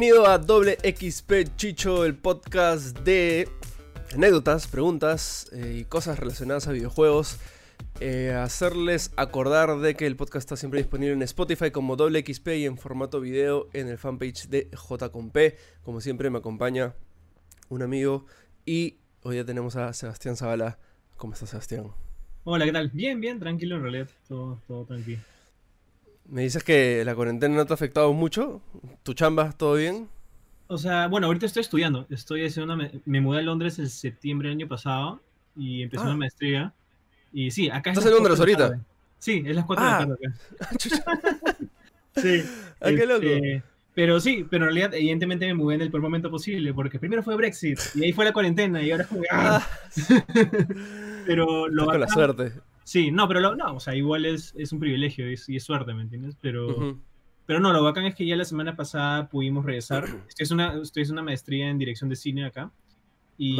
Bienvenido a Doble XP Chicho, el podcast de anécdotas, preguntas eh, y cosas relacionadas a videojuegos. Eh, hacerles acordar de que el podcast está siempre disponible en Spotify como Doble XP y en formato video en el fanpage de J P. Como siempre me acompaña un amigo y hoy ya tenemos a Sebastián Zavala. ¿Cómo estás, Sebastián? Hola, ¿qué tal? Bien, bien, tranquilo en realidad, todo, todo tranquilo. Me dices que la cuarentena no te ha afectado mucho. ¿Tu chamba, todo bien? O sea, bueno, ahorita estoy estudiando. Estoy haciendo una, me mudé a Londres el septiembre del año pasado y empecé una ah. maestría. Y sí, acá ¿Estás en Londres ahorita? Sí, es las 4 de la ah. tarde sí. Ah, qué loco. Este, pero sí, pero en realidad, evidentemente me mudé en el peor momento posible, porque primero fue Brexit y ahí fue la cuarentena y ahora es como. ¡ah! pero lo. Con la suerte. Sí, no, pero no, o sea, igual es, es un privilegio y es, suerte, ¿me entiendes? Pero. Pero no, lo bacán es que ya la semana pasada pudimos regresar. Estoy es una, estoy es una maestría en dirección de cine acá. Y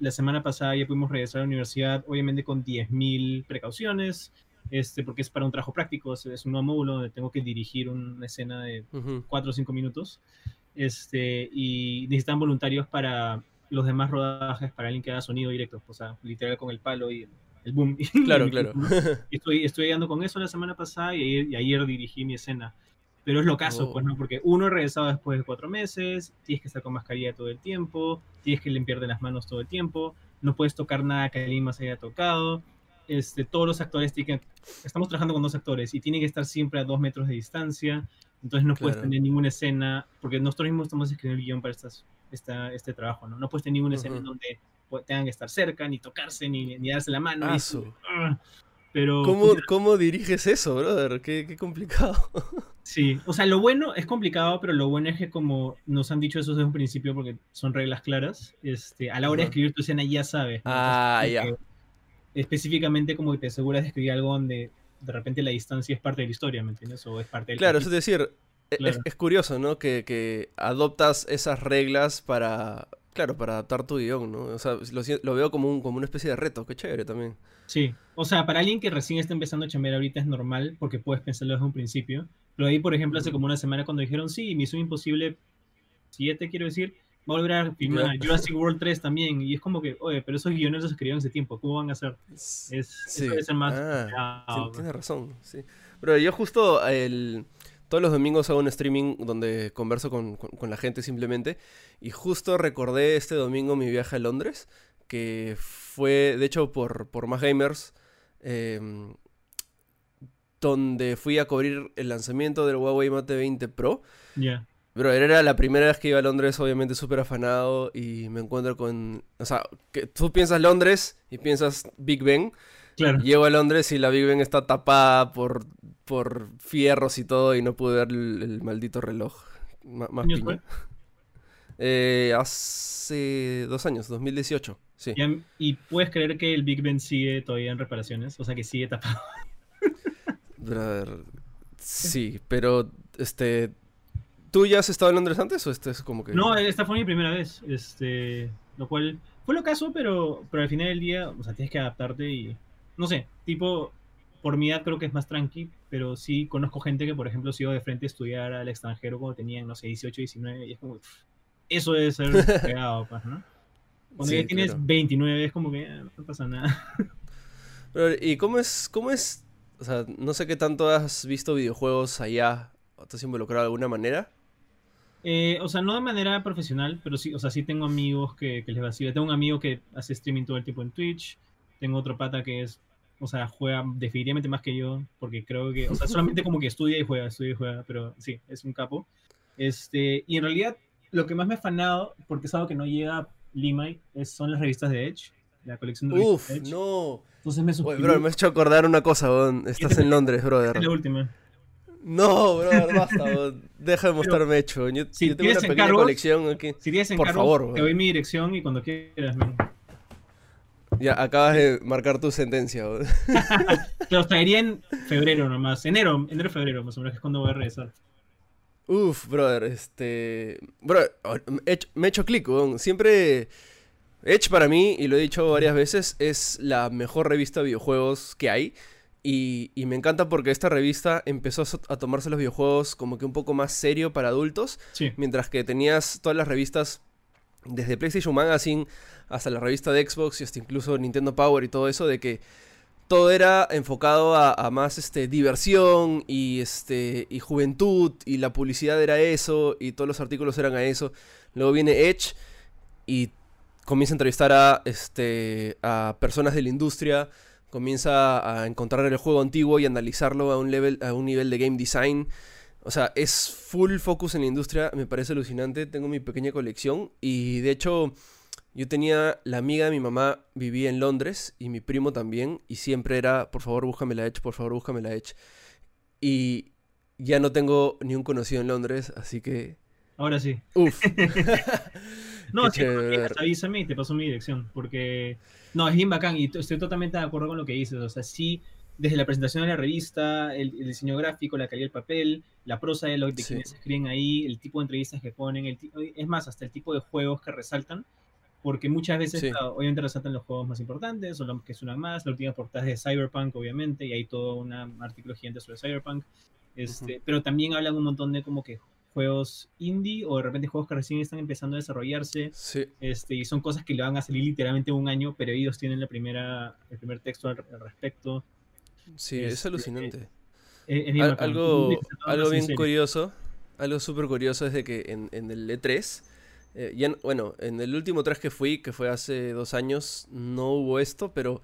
la semana pasada ya pudimos regresar a la universidad, obviamente con 10.000 precauciones, este, porque es para un trabajo práctico, es, un nuevo módulo donde tengo que dirigir una escena de 4 o 5 minutos. Este, y necesitan voluntarios para los demás rodajes, para alguien que haga sonido directo, o sea, literal con el palo y el, boom. Claro, claro. Estoy, estoy con eso la semana pasada y ayer dirigí mi escena. Pero es lo caso, pues, ¿no? Oh. Porque uno regresado después de cuatro meses, tienes que estar con mascarilla todo el tiempo, tienes que limpiarte las manos todo el tiempo, no puedes tocar nada que alguien más haya tocado. Este, todos los actores tienen que, estamos trabajando con dos actores y tienen que estar siempre a dos metros de distancia, entonces no puedes tener ninguna escena, porque nosotros mismos estamos escribiendo el guion para estas, esta, este trabajo, ¿no? No puedes tener ninguna escena en donde tengan que estar cerca, ni tocarse, ni, ni darse la mano. Ah, pero, ¿Cómo, ¿Cómo, diriges eso, brother? Qué, qué complicado. Sí, o sea, lo bueno es complicado, pero lo bueno es que como nos han dicho eso desde un principio, porque son reglas claras, este, a la hora de escribir tu escena ya sabes. Ah, ya. Específicamente como que te aseguras de escribir algo donde de repente la distancia es parte de la historia, ¿me entiendes? O es parte del... Claro, es decir, e, es, curioso, ¿no? Que, que adoptas esas reglas para, Claro, para adaptar tu guion, ¿no? O sea, lo, veo como, un, como una especie de reto, qué chévere también. Sí, o sea, para alguien que recién está empezando a chambear ahorita es normal porque puedes pensarlo desde un principio. Pero ahí, por ejemplo, hace como una semana cuando dijeron, sí, Misión Imposible 7, quiero decir, va a volver a filmar Jurassic World 3 también. Y es como que, oye, pero esos guiones los escribieron hace tiempo, ¿cómo van a hacer? Es, sí. más... Ah, tienes razón, sí. Pero yo justo el todos los domingos hago un streaming donde converso con, la gente simplemente. Y justo recordé este domingo mi viaje a Londres, que fue, de hecho, por, por más gamers, em, donde fui a cubrir el lanzamiento del Huawei Mate 20 Pro. Ya. Pero era la primera vez que iba a Londres, obviamente súper afanado, y me encuentro con... O sea, que tú piensas Londres y piensas Big Ben. Claro. Llego a Londres y la Big Ben está tapada por por fierros y todo y no pude ver el, maldito reloj. más eh, hace dos años, 2018. Sí. ¿Y, puedes creer que el Big Ben sigue todavía en reparaciones? O sea, que sigue tapado. Brother, sí, pero este. ¿Tú ya has estado en Londres antes o este es como que.? No, esta fue mi primera vez. Este. Lo cual. Fue lo caso, pero, pero al final del día, o sea, tienes que adaptarte y. No sé, tipo, por mi edad creo que es más tranqui, pero sí conozco gente que, por ejemplo, se iba de frente a estudiar al extranjero cuando tenían, no sé, 18, 19, y es como, eso debe ser pegado, pues, ¿no? Cuando ya tienes 29 es como que ah, no pasa nada. Pero, ¿y cómo es, cómo es, o sea, no sé qué tanto has visto videojuegos allá, o te has involucrado de alguna manera? Eh, o sea, no de manera profesional, pero sí, o sea, sí tengo amigos que, que les vacila. Tengo un amigo que hace streaming todo el tiempo en Twitch. Tengo otro pata que es o sea, juega definitivamente más que yo, porque creo que, o sea, solamente como que estudia y juega, estudia y juega, pero sí, es un capo. Este, y en realidad, lo que más me ha fanado, porque es algo que no llega a Lima, es, son las revistas de Edge, la colección de Uf, Edge. no. Entonces me suscribí. bro, me has hecho acordar una cosa, Estás en Londres, brother. Es la última. No, brother, basta, Deja de mostrarme hecho. Yo, si tengo una pequeña colección aquí. Si tienes Por favor, te doy mi dirección y cuando quieras, ya, acabas de marcar tu sentencia. Te los traería en febrero nomás. Enero, enero, febrero, más o menos, que es cuando voy a regresar. Uf, brother, este. Bro, me he hecho clic, Siempre. Edge para mí, y lo he dicho varias veces, es la mejor revista de videojuegos que hay. Y, me encanta porque esta revista empezó a tomarse los videojuegos como que un poco más serio para adultos. Mientras que tenías todas las revistas, desde PlayStation Magazine hasta la revista de Xbox y hasta incluso Nintendo Power y todo eso, de que todo era enfocado a, más este, diversión y, este, y juventud y la publicidad era eso y todos los artículos eran a eso. Luego viene Edge y comienza a entrevistar a, este, a personas de la industria comienza a encontrar el juego antiguo y analizarlo a un, level, a un nivel de game design. O sea, es full focus en la industria, me parece alucinante. Tengo mi pequeña colección y de hecho yo tenía la amiga de mi mamá, vivía en Londres y mi primo también y siempre era, por favor búscame la Edge, por favor búscame la Edge. Y ya no tengo ni un conocido en Londres, así que... Ahora sí. Uf. no, si avísame y te paso mi dirección, porque no, es bien bacán y estoy totalmente de acuerdo con lo que dices. O sea, sí, desde la presentación de la revista, el, diseño gráfico, la calidad del papel, la prosa de, lo, de quienes escriben ahí, el tipo de entrevistas que ponen, el, es más, hasta el tipo de juegos que resaltan. Porque muchas veces, obviamente, resaltan los juegos más importantes o los que suenan más. La última portada es de Cyberpunk, obviamente, y hay todo un artículo gigante sobre Cyberpunk. Este, Pero también hablan un montón de como que juegos indie o de repente juegos que recién están empezando a desarrollarse. Este, y son cosas que le van a salir literalmente un año, pero ellos tienen la primera, el primer texto al, respecto. Sí, es este, alucinante. Eh, algo algo bien curioso, algo súper curioso es de que en, el E3, eh, bueno, en el último 3 que fui, que fue hace dos años, no hubo esto, pero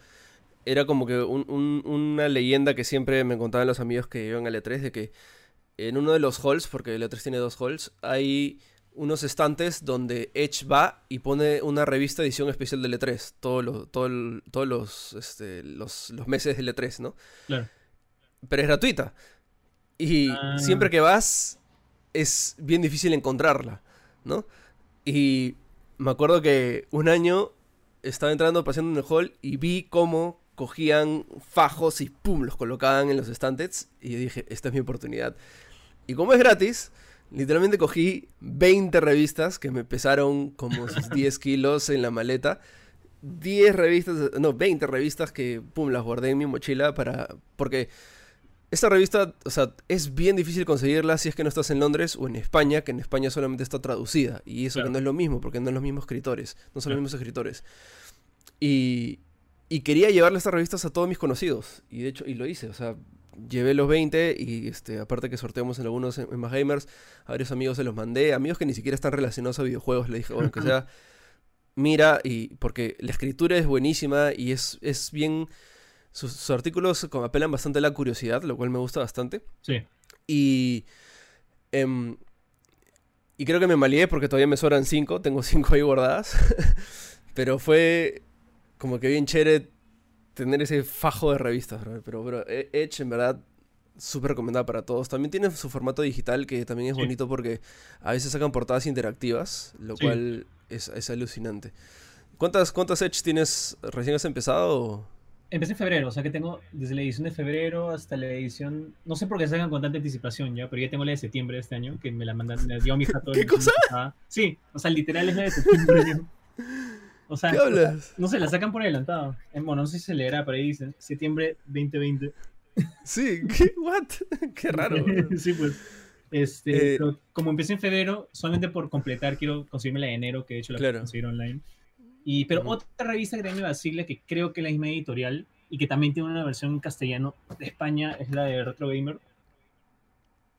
era como que una leyenda que siempre me contaban los amigos que iban al E3 de que en uno de los halls, porque el E3 tiene dos halls, hay unos estantes donde Edge va y pone una revista edición especial del E3, todo todos los, este, los, los, meses del E3, ¿no? Claro. Pero es gratuita. Y ah. siempre que vas, es bien difícil encontrarla, ¿no? Y me acuerdo que un año estaba entrando, paseando en el hall y vi cómo cogían fajos y pum, los colocaban en los estantes. Y dije, esta es mi oportunidad. Y como es gratis, literalmente cogí 20 revistas que me pesaron como 10 kilos en la maleta. 10 revistas, no, 20 revistas que, pum, las guardé en mi mochila para... Porque esta revista, o sea, es bien difícil conseguirla si es que no estás en Londres o en España, que en España solamente está traducida. Y eso que no es lo mismo, porque no son los mismos escritores, no son los mismos escritores. Y, y quería llevarle estas revistas a todos mis conocidos. Y de hecho, y lo hice, o sea, llevé los 20 y este, aparte que sorteamos en algunos en, más gamers, a varios amigos se los mandé, amigos que ni siquiera están relacionados a videojuegos, le dije, bueno, que sea, mira, y porque la escritura es buenísima y es, es bien, sus, artículos apelan bastante a la curiosidad, lo cual me gusta bastante. Sí. Y... Em, y creo que me malié porque todavía me sobran 5, tengo 5 ahí guardadas. Pero fue como que bien chévere tener ese fajo de revistas, pero, pero e, Edge en verdad súper recomendada para todos. También tiene su formato digital que también es bonito porque a veces sacan portadas interactivas, lo cual es, alucinante. ¿Cuántas, ¿Cuántas Edge tienes? ¿Recién has empezado? Empecé en febrero, o sea que tengo desde la edición de febrero hasta la edición. No sé por qué sacan con tanta anticipación ya, pero ya tengo la de septiembre de este año, que me la mandan, me dio mi jato. ¿Qué cosa? Sí, o sea, literal es la de septiembre. O sea, no se la sacan por adelantado. Bueno, no sé si se leerá, pero ahí dicen septiembre 2020. Sí, ¿qué? ¿What? Qué raro. sí, pues. Este, eh, como empecé en febrero, solamente por completar, quiero conseguirme la de enero, que de hecho la puedo conseguir online. Y, pero otra revista que también me vacila, que creo que es la misma editorial y que también tiene una versión en castellano de España, es la de Retro Gamer.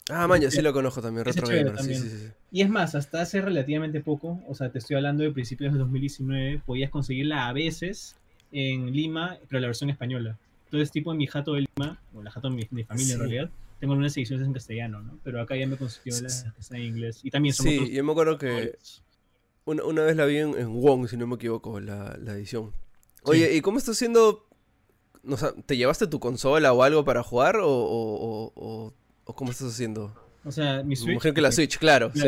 Ah, man, sí lo conozco también, Retro Gamer. Sí, sí, sí. Y es más, hasta hace relativamente poco, o sea, te estoy hablando de principios de 2019, podías conseguirla a veces en Lima, pero la versión española. Entonces, tipo en mi jato de Lima, o la jato de mi, familia en realidad, tengo unas ediciones en castellano, ¿no? Pero acá ya me consiguió las que están en inglés. Y también son Sí, yo me acuerdo que una, una, vez la vi en, Wong, si no me equivoco, la, la edición. Oye, ¿y cómo estás haciendo? O sea, ¿te llevaste tu consola o algo para jugar o, o, o, o cómo estás haciendo? O sea, mi Switch. Mejor que la Switch, claro, Sí.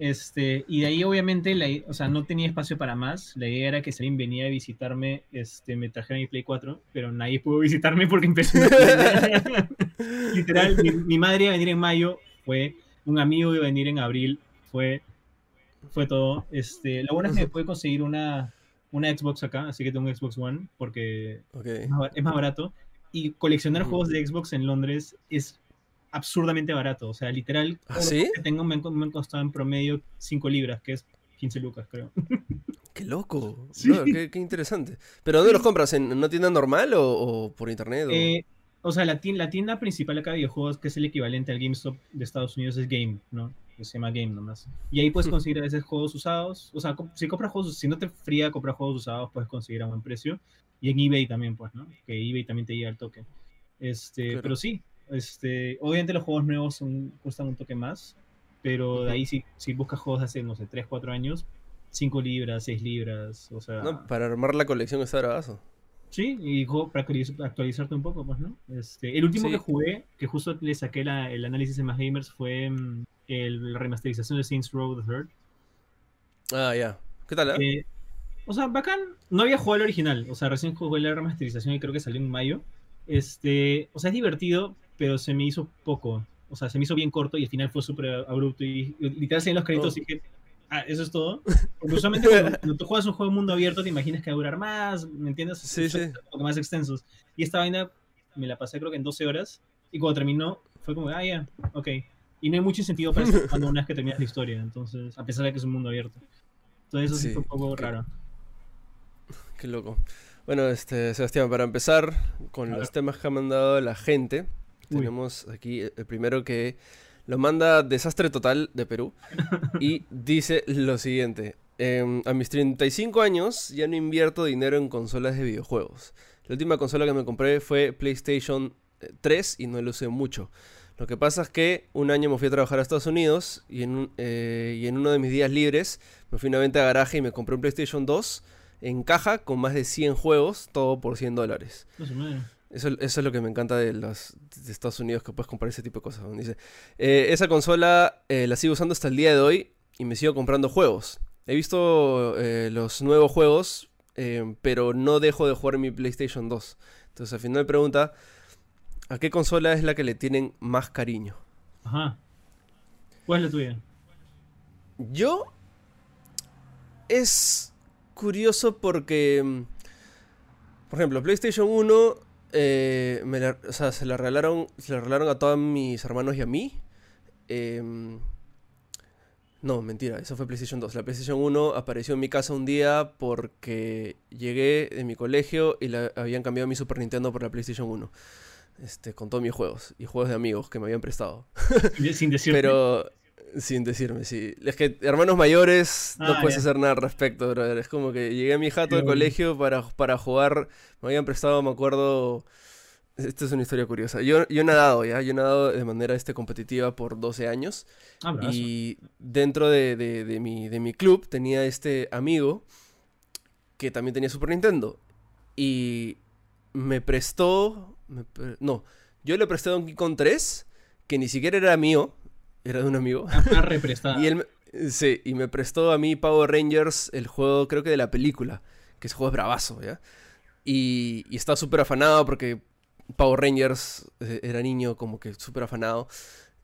Este, y de ahí obviamente, la, o sea, no tenía espacio para más. La idea era que alguien venía a visitarme, este, me trajera mi Play 4, pero nadie pudo visitarme porque empecé. Literal, mi, madre iba a venir en mayo, fue un amigo iba a venir en abril, fue, fue todo. Este, lo bueno es que me pude conseguir una, una Xbox acá, así que tengo un Xbox One porque es, más, barato. y coleccionar juegos de Xbox en Londres es absurdamente barato. O sea, literal, ¿Ah, ¿sí? que tengo me, han costado en promedio 5 libras, que es 15 lucas, creo. Qué loco. qué, interesante. ¿Pero dónde los compras? ¿En una tienda normal o, por internet? O... Eh, o sea, la tienda, la tienda principal acá de videojuegos, que es el equivalente al GameStop de Estados Unidos, es Game, ¿no? Que se llama Game nomás. Y ahí puedes conseguir a veces juegos usados. O sea, si compras juegos, si no te fría comprar juegos usados, puedes conseguir a buen precio. Y en eBay también, pues, ¿no? Que eBay también te llega el toque. Este, Pero sí, este, obviamente los juegos nuevos son, cuestan un toque más. Pero de ahí si, si buscas juegos hace, no sé, 3, 4 años, 5 libras, 6 libras, o sea... No, para armar la colección está bravazo. Sí, y para actualizarte un poco, pues, ¿no? Este, el último que jugué, que justo le saqué el análisis en más gamers, fue mm, el, la remasterización de Saints Row the Third. Ah, ya. ¿Qué tal? Eh? Eh, o sea, bacán. No había jugado el original. O sea, recién jugué la remasterización y creo que salió en mayo. Este, o sea, es divertido, pero se me hizo poco. O sea, se me hizo bien corto y al final fue súper abrupto. Y, literal, en los créditos oh. y dije, Ah, eso es todo. Porque usualmente cuando, tú juegas un juego de mundo abierto te imaginas que va a durar más, ¿me entiendes? Sí, sí. Un poco más extensos. Y esta vaina me la pasé creo que en 12 horas. Y cuando terminó, fue como, ah, ya, ok. Y no hay mucho sentido para eso cuando una vez que terminas la historia. Entonces, a pesar de que es un mundo abierto. Entonces, eso sí, fue un poco raro. Qué loco. Bueno, este, Sebastián, para empezar con los temas que ha mandado la gente, tenemos aquí el primero que lo manda Desastre Total de Perú y dice lo siguiente. Em, a mis 35 años ya no invierto dinero en consolas de videojuegos. La última consola que me compré fue PlayStation 3 eh, y no lo usé mucho. Lo que pasa es que un año me fui a trabajar a Estados Unidos y en, eh, uno de mis días libres me fui a una venta de garaje y me compré un PlayStation 2 en caja con más de 100 juegos, todo por 100 dólares. Eso, es lo que me encanta de los de Estados Unidos, que puedes comprar ese tipo de cosas. Dice, eh, esa consola eh, la sigo usando hasta el día de hoy y me sigo comprando juegos. He visto eh, los nuevos juegos, pero no dejo de jugar mi PlayStation 2. Entonces al final me pregunta, ¿a qué consola es la que le tienen más cariño? Ajá. ¿Cuál es la tuya? Yo... Es curioso porque... Mm, por ejemplo, PlayStation 1 eh, me o sea, se la regalaron, se la regalaron a todos mis hermanos y a mí. Em, no, mentira, eso fue PlayStation 2. La PlayStation 1 apareció en mi casa un día porque llegué de mi colegio y la, habían cambiado mi Super Nintendo por la PlayStation 1. Este, con todos mis juegos y juegos de amigos que me habían prestado. Sin decirme. Pero sin decirme, sí. Es que hermanos mayores no ah, puedes hacer nada al respecto, brother. Es como que llegué a mi jato de colegio para, para jugar. Me habían prestado, me acuerdo. Esta es una historia curiosa. Yo, yo he nadado, ¿ya? Yo he nadado de manera este, competitiva por 12 años. Ah, y dentro de, de, mi, de mi club tenía este amigo que también tenía Super Nintendo. Y me prestó. no, yo le presté Donkey Kong 3, que ni siquiera era mío era de un amigo. Ah, represtada. y él, sí, y me prestó a mí Power Rangers, el juego creo que de la película, que ese juego es bravazo, ¿ya? Y, y estaba súper afanado porque Power Rangers eh, era niño como que súper afanado.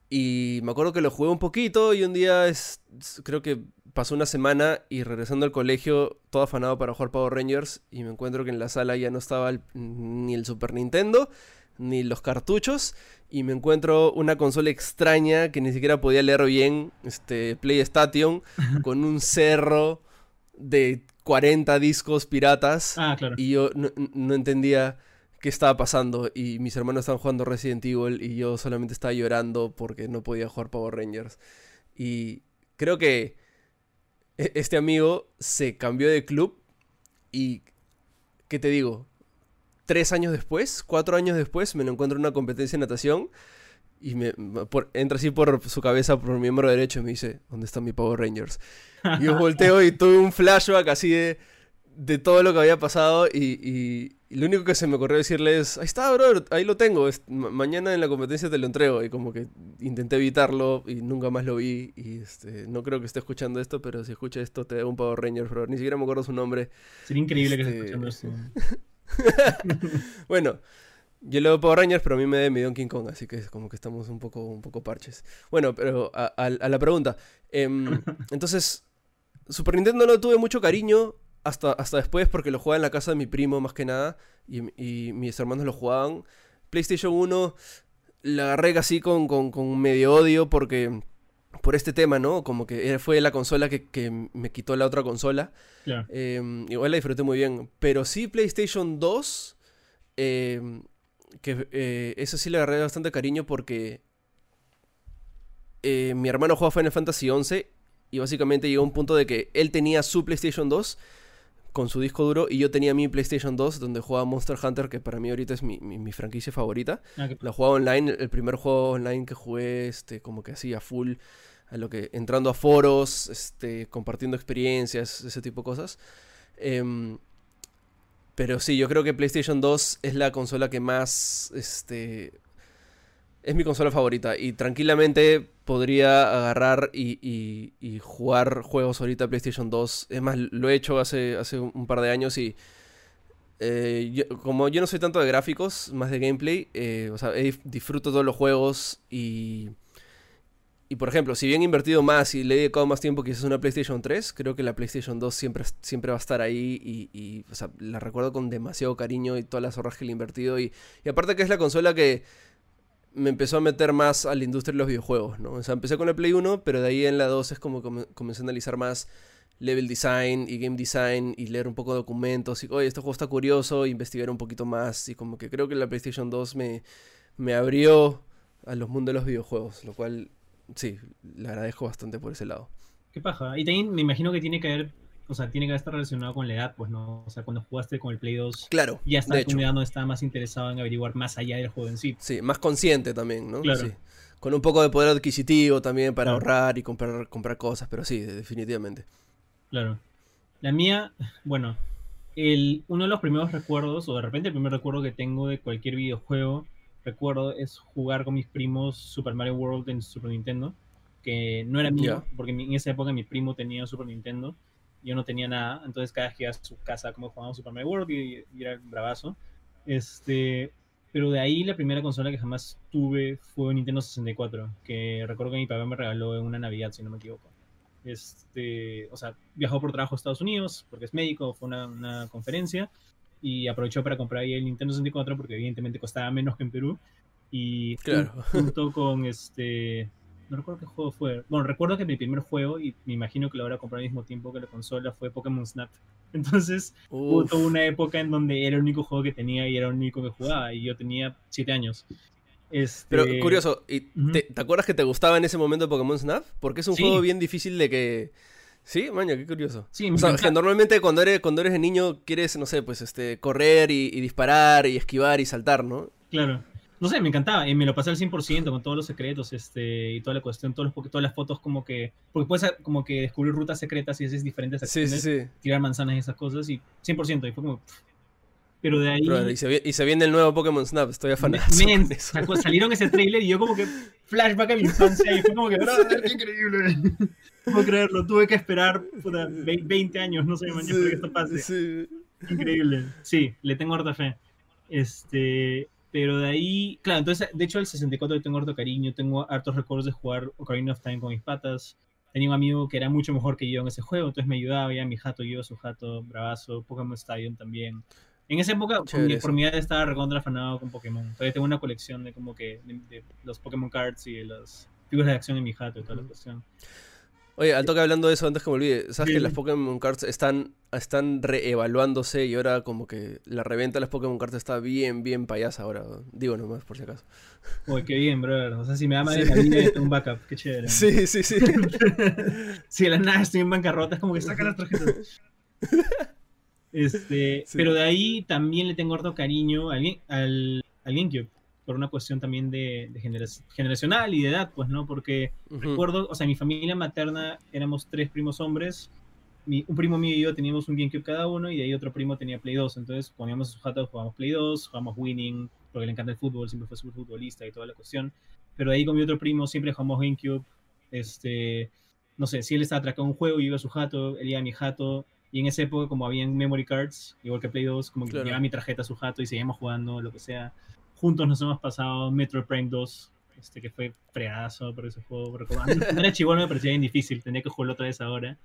Y me acuerdo que lo jugué un poquito y un día es, creo que pasó una semana y regresando al colegio todo afanado para jugar Power Rangers y me encuentro que en la sala ya no estaba ni el Super Nintendo ni los cartuchos y me encuentro una consola extraña que ni siquiera podía leer bien, este PlayStation, con un cerro de 40 discos piratas. Ah, claro. Y yo no, entendía qué estaba pasando. Y mis hermanos estaban jugando Resident Evil y yo solamente estaba llorando porque no podía jugar Power Rangers. Y creo que e-, este amigo se cambió de club y, ¿qué te digo? Tres años después, cuatro años después, me lo encuentro en una competencia de natación y me entra así por su cabeza, por mi miembro derecho y me dice, ¿dónde están mis Power Rangers? Y yo volteo y tuve un flashback así de, de todo lo que había pasado y, lo único que se me ocurrió decirle es, ahí está, bro, ahí lo tengo, mañana en la competencia te lo entrego. Y como que intenté evitarlo y nunca más lo vi y este, no creo que esté escuchando esto, pero si escucha esto te debo un Power Ranger, bro. Ni siquiera me acuerdo su nombre. Sería increíble que esté este, escuchando esto. bueno, yo le doy Power Rangers, pero a mí me da mi King Kong, así que es como que estamos un poco, un poco parches. Bueno, pero a, la pregunta. Em, entonces, Super Nintendo no tuve mucho cariño hasta, hasta después porque lo jugaba en la casa de mi primo más que nada y, y mis hermanos lo jugaban. PlayStation 1 la agarré así con, con, medio odio porque por este tema, ¿no? Como que fue la consola que, me quitó la otra consola. Em, igual la disfruté muy bien. Pero sí, PlayStation 2, em, que eh, eso sí le agarré bastante cariño porque eh, mi hermano jugaba Final Fantasy XI y básicamente llegó a un punto de que él tenía su PlayStation 2 con su disco duro y yo tenía mi PlayStation 2 donde jugaba Monster Hunter, que para mí ahorita es mi, franquicia favorita. Ah, la jugaba online, el primer juego online que jugué, este, como que así a full, a lo que, entrando a foros, este, compartiendo experiencias, ese tipo de cosas. Em, pero sí, yo creo que PlayStation 2 es la consola que más, este, es mi consola favorita y tranquilamente podría agarrar y, jugar juegos ahorita PlayStation 2. Es más, lo he hecho hace, hace un par de años y eh, como yo no soy tanto de gráficos, más de gameplay, eh, o sea, disfruto todos los juegos y... Y por ejemplo, si bien he invertido más y le he dedicado más tiempo quizás a una PlayStation 3, creo que la PlayStation 2 siempre, siempre va a estar ahí y, y la recuerdo con demasiado cariño y todas las horas que le he invertido. Y, y aparte que es la consola que me empezó a meter más a la industria de los videojuegos, ¿no? O sea, empecé con el Play 1, pero de ahí en la 2 es como comencé a analizar más level design y game design y leer un poco de documentos y, oye, este juego está curioso, investigar un poquito más y como que creo que la PlayStation 2 me, me abrió a los mundos de los videojuegos, lo cual, sí, le agradezco bastante por ese lado. Qué paja. Y también me imagino que tiene que haber o sea, tiene que estar relacionado con la edad, pues, ¿no? O sea, cuando jugaste con el Play 2, claro, ya está tu edad no estaba más interesado en averiguar más allá del juego en sí. Sí, más consciente también, ¿no? Claro. Sí. Con un poco de poder adquisitivo también para ahorrar y comprar, comprar cosas, pero sí, definitivamente. Claro. La mía, bueno, el, uno de los primeros recuerdos, o de repente el primer recuerdo que tengo de cualquier videojuego, recuerdo, es jugar con mis primos Super Mario World en Super Nintendo, que no era mío, porque en esa época mi primo tenía Super Nintendo yo no tenía nada, entonces cada vez que iba a su casa como jugábamos Super Mario World y, era era bravazo. Este, pero de ahí la primera consola que jamás tuve fue Nintendo 64, que recuerdo que mi papá me regaló en una Navidad, si no me equivoco. Este, o sea, viajó por trabajo a Estados Unidos, porque es médico, fue una, una conferencia, y aprovechó para comprar ahí el Nintendo 64 porque evidentemente costaba menos que en Perú. Y claro. junto con este no recuerdo qué juego fue. Bueno, recuerdo que mi primer juego, y me imagino que lo habrá comprado al mismo tiempo que la consola, fue Pokémon Snap. Entonces, hubo toda una época en donde era el único juego que tenía y era el único que jugaba, y yo tenía 7 años. Este... Pero curioso, ¿y te, acuerdas que te gustaba en ese momento Pokémon Snap? Porque es un juego bien difícil de que. Sí, maña, qué curioso. Sí, o sea, que normalmente cuando eres, cuando eres niño quieres, no sé, pues este, correr y disparar y esquivar y saltar, ¿no? Claro no sé, me encantaba. Y me lo pasé al 100% con todos los secretos este, y toda la cuestión, todos los, todas las fotos como que... Porque puedes como que descubrir rutas secretas y haces diferentes acciones, sí, sí, sí. tirar manzanas y esas cosas y 100%. Y fue como... Pero de ahí... y, se, viene el nuevo Pokémon Snap, estoy afanado. salieron ese trailer y yo como que flashback a mi infancia y fue como que, qué increíble. No puedo creerlo, tuve que esperar 20 años, no sé, mañana para que esto pase. Increíble. Sí, le tengo harta fe. Este, pero de ahí, claro, entonces, de hecho, el 64 tengo harto cariño, tengo hartos recuerdos de jugar Ocarina of Time con mis patas. Tenía un amigo que era mucho mejor que yo en ese juego, entonces me ayudaba, ya mi jato, yo, su jato, bravazo, Pokémon Stadium también. En esa época, por mi, edad, estaba recontra afanado con Pokémon. Todavía tengo una colección de como que de, los Pokémon Cards y de las figuras de acción en mi jato y toda la cuestión. Oye, al toque hablando de eso, antes que me olvide, ¿sabes que las Pokémon Cards están, están reevaluándose y ahora como que la reventa de las Pokémon Cards está bien, bien payasa ahora? Digo nomás, por si acaso. Uy, qué bien, brother. O sea, si me da mal la línea, un backup. Qué chévere. Sí, sí, sí. si de la nada estoy en bancarrota, es como que saca las tarjetas. Este, Pero de ahí también le tengo harto cariño al, al, al GameCube por una cuestión también de, generacional y de edad, pues, ¿no? Porque recuerdo, o sea, mi familia materna éramos tres primos hombres, un primo mío y yo teníamos un GameCube cada uno y de ahí otro primo tenía Play 2, entonces poníamos su jato, jugábamos Play 2, jugábamos Winning, porque le encanta el fútbol, siempre fue súper futbolista y toda la cuestión, pero de ahí con mi otro primo siempre jugamos GameCube, este, no sé, si él estaba atracando un juego, yo iba a su jato, él iba a mi jato, y en esa época, como habían memory cards, igual que Play 2, como que llevaba mi tarjeta a su jato y seguíamos jugando, lo que sea juntos nos hemos pasado Metro Prime 2 este, que fue fregazo por ese juego. No era chivolo, me parecía bien difícil, tenía que jugarlo otra vez ahora.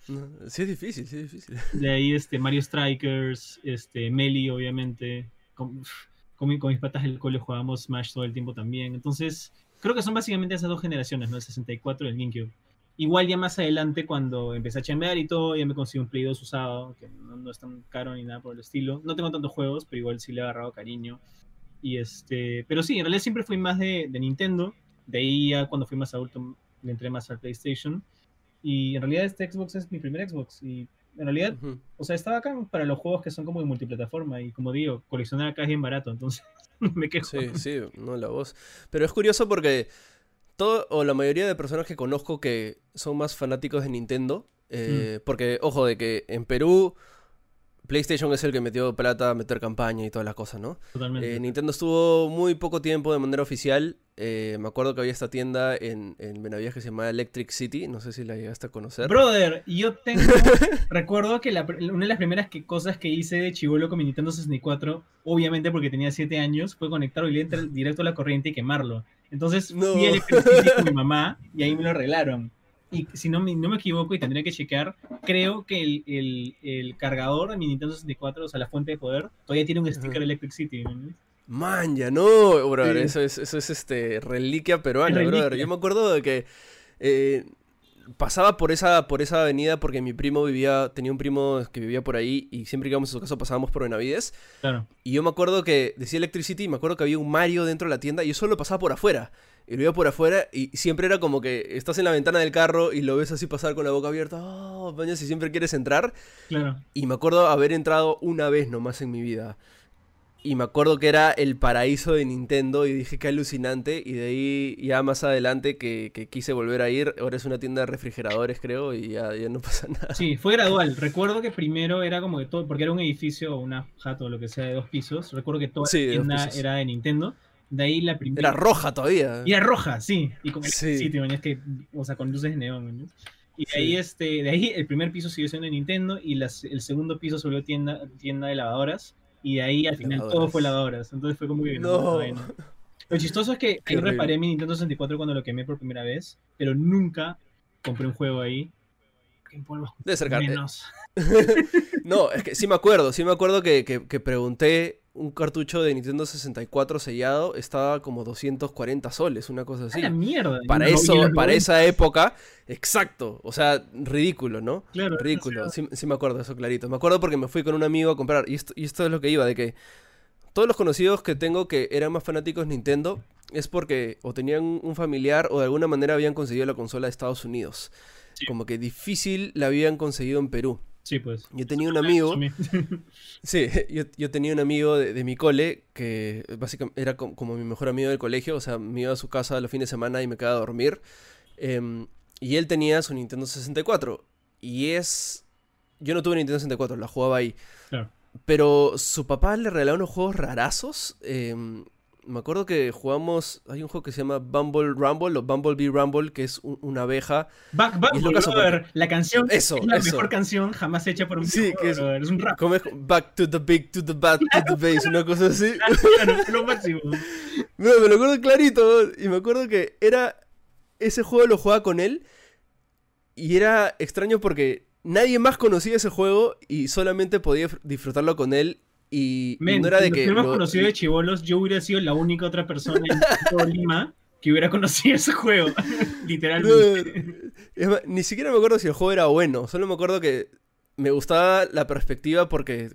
sí es difícil, sí es difícil. De ahí este, Mario Strikers, este, Meli, obviamente. Con, con, mis patas del cole jugábamos Smash todo el tiempo también. Entonces, creo que son básicamente esas dos generaciones, ¿no? El 64 y el GameCube. Igual ya más adelante, cuando empecé a chambear y todo, ya me conseguí un Play 2 usado, que no, es tan caro ni nada por el estilo. No tengo tantos juegos, pero igual sí le he agarrado cariño. Y este, pero sí, en realidad siempre fui más de, de Nintendo. De ahí ya cuando fui más adulto le entré más al PlayStation. Y en realidad este Xbox es mi primer Xbox. Y en realidad, o sea, estaba acá para los juegos que son como de multiplataforma. Y como digo, coleccionar acá es bien barato, entonces me quejo. Sí, sí, no la voz. Pero es curioso porque todo, o la mayoría de personas que conozco que son más fanáticos de Nintendo, eh, mm. porque, ojo, de que en Perú PlayStation es el que metió plata a meter campaña y todas las cosas, ¿no? Totalmente. Eh, Nintendo estuvo muy poco tiempo de manera oficial. Eh, me acuerdo que había esta tienda en, en Benavides que se llamaba Electric City. No sé si la llegaste a conocer. Brother, yo tengo. recuerdo que una de las primeras cosas que hice de chivolo con mi Nintendo 64, obviamente porque tenía 7 años, fue conectarlo directo a la corriente y quemarlo. Entonces fui a Electric City con mi mamá y ahí me lo arreglaron y si no me, no me equivoco y tendría que chequear, creo que el, el, el, cargador de mi Nintendo 64, o sea, la fuente de poder, todavía tiene un sticker Electric City. Man, ya no, brother, eso, es, eso es este reliquia peruana, brother. Yo me acuerdo de que eh, pasaba por esa, por esa avenida porque mi primo vivía, tenía un primo que vivía por ahí y siempre que íbamos a su casa pasábamos por Benavides. Claro. Y yo me acuerdo que decía Electric City y me acuerdo que había un Mario dentro de la tienda y yo solo pasaba por afuera y lo iba por afuera y siempre era como que estás en la ventana del carro y lo ves así pasar con la boca abierta, oh, si siempre quieres entrar. Claro. Y me acuerdo haber entrado una vez nomás en mi vida. Y me acuerdo que era el paraíso de Nintendo y dije que alucinante. Y de ahí ya más adelante que, quise volver a ir. Ahora es una tienda de refrigeradores, creo, y ya, no pasa nada. Sí, fue gradual. Recuerdo que primero era como que todo, porque era un edificio o una jato o lo que sea de dos pisos. Recuerdo que toda la tienda era de Nintendo. De ahí la primera. Era roja todavía. Y era roja, sí. Y con el sitio, es que, o sea, con luces de neón, Y de ahí, este, de ahí el primer piso siguió siendo de Nintendo y las, el segundo piso se volvió tienda, tienda de lavadoras. Y de ahí al final todo fue lavadoras. Entonces fue como que. No. Lo chistoso es que yo reparé mi Nintendo 64 cuando lo quemé por primera vez, pero nunca compré un juego ahí. En polvo. De Menos. no, es que sí me acuerdo, sí me acuerdo que, que, que pregunté un cartucho de Nintendo 64 sellado estaba como 240 soles, una cosa así. la mierda! Para eso, para esa época, exacto. O sea, ridículo, ¿no? Claro. Ridículo. Sí, me acuerdo eso clarito. Me acuerdo porque me fui con un amigo a comprar. Y esto, y esto es lo que iba, de que todos los conocidos que tengo que eran más fanáticos de Nintendo es porque o tenían un familiar o de alguna manera habían conseguido la consola de Estados Unidos. Como que difícil la habían conseguido en Perú. Sí, pues. Yo tenía un amigo. sí, yo, tenía un amigo de, mi cole que básicamente era como, mi mejor amigo del colegio. O sea, me iba a su casa los fines de semana y me quedaba a dormir. Em, y él tenía su Nintendo 64. Y es. Yo no tuve Nintendo 64, la jugaba ahí. Claro. Pero su papá le regalaba unos juegos rarazos. Eh, me acuerdo que jugamos. Hay un juego que se llama Bumble Rumble o Bumblebee Rumble, que es una abeja. Back, back, la canción eso, es la mejor canción jamás hecha por un Sí, que es, es, un rap. back to the big, to the bad, to the base, una cosa así. Claro, lo máximo. me lo acuerdo clarito. Y me acuerdo que era. Ese juego lo jugaba con él. Y era extraño porque nadie más conocía ese juego y solamente podía disfrutarlo con él y no era de que. hemos conocido de chivolos, yo hubiera sido la única otra persona en todo Lima que hubiera conocido ese juego. Literalmente. ni siquiera me acuerdo si el juego era bueno. Solo me acuerdo que me gustaba la perspectiva porque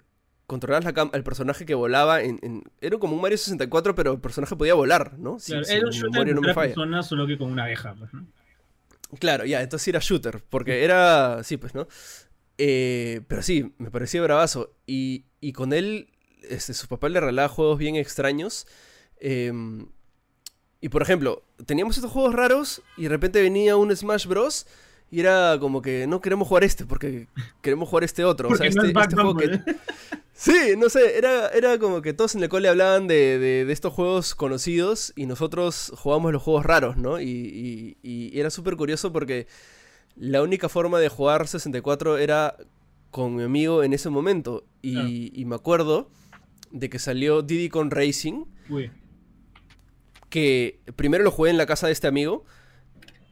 controlabas la el personaje que volaba en, Era como un Mario 64, pero el personaje podía volar, ¿no? era un shooter no persona, solo que con una abeja. Pues, claro, ya, entonces era shooter. Porque era. Sí, pues, ¿no? Eh, pero sí, me parecía bravazo. Y, y con él, este, su papá le regalaba juegos bien extraños. Em, y por ejemplo, teníamos estos juegos raros y de repente venía un Smash Bros. Y era como que no queremos jugar este porque queremos jugar este otro. o sea, este, este juego que... Sí, no sé, era, era como que todos en el cole hablaban de, de, estos juegos conocidos y nosotros jugábamos los juegos raros, ¿no? Y, y era súper curioso porque la única forma de jugar 64 era con mi amigo en ese momento. Y, me acuerdo de que salió Diddy con Racing. que primero lo jugué en la casa de este amigo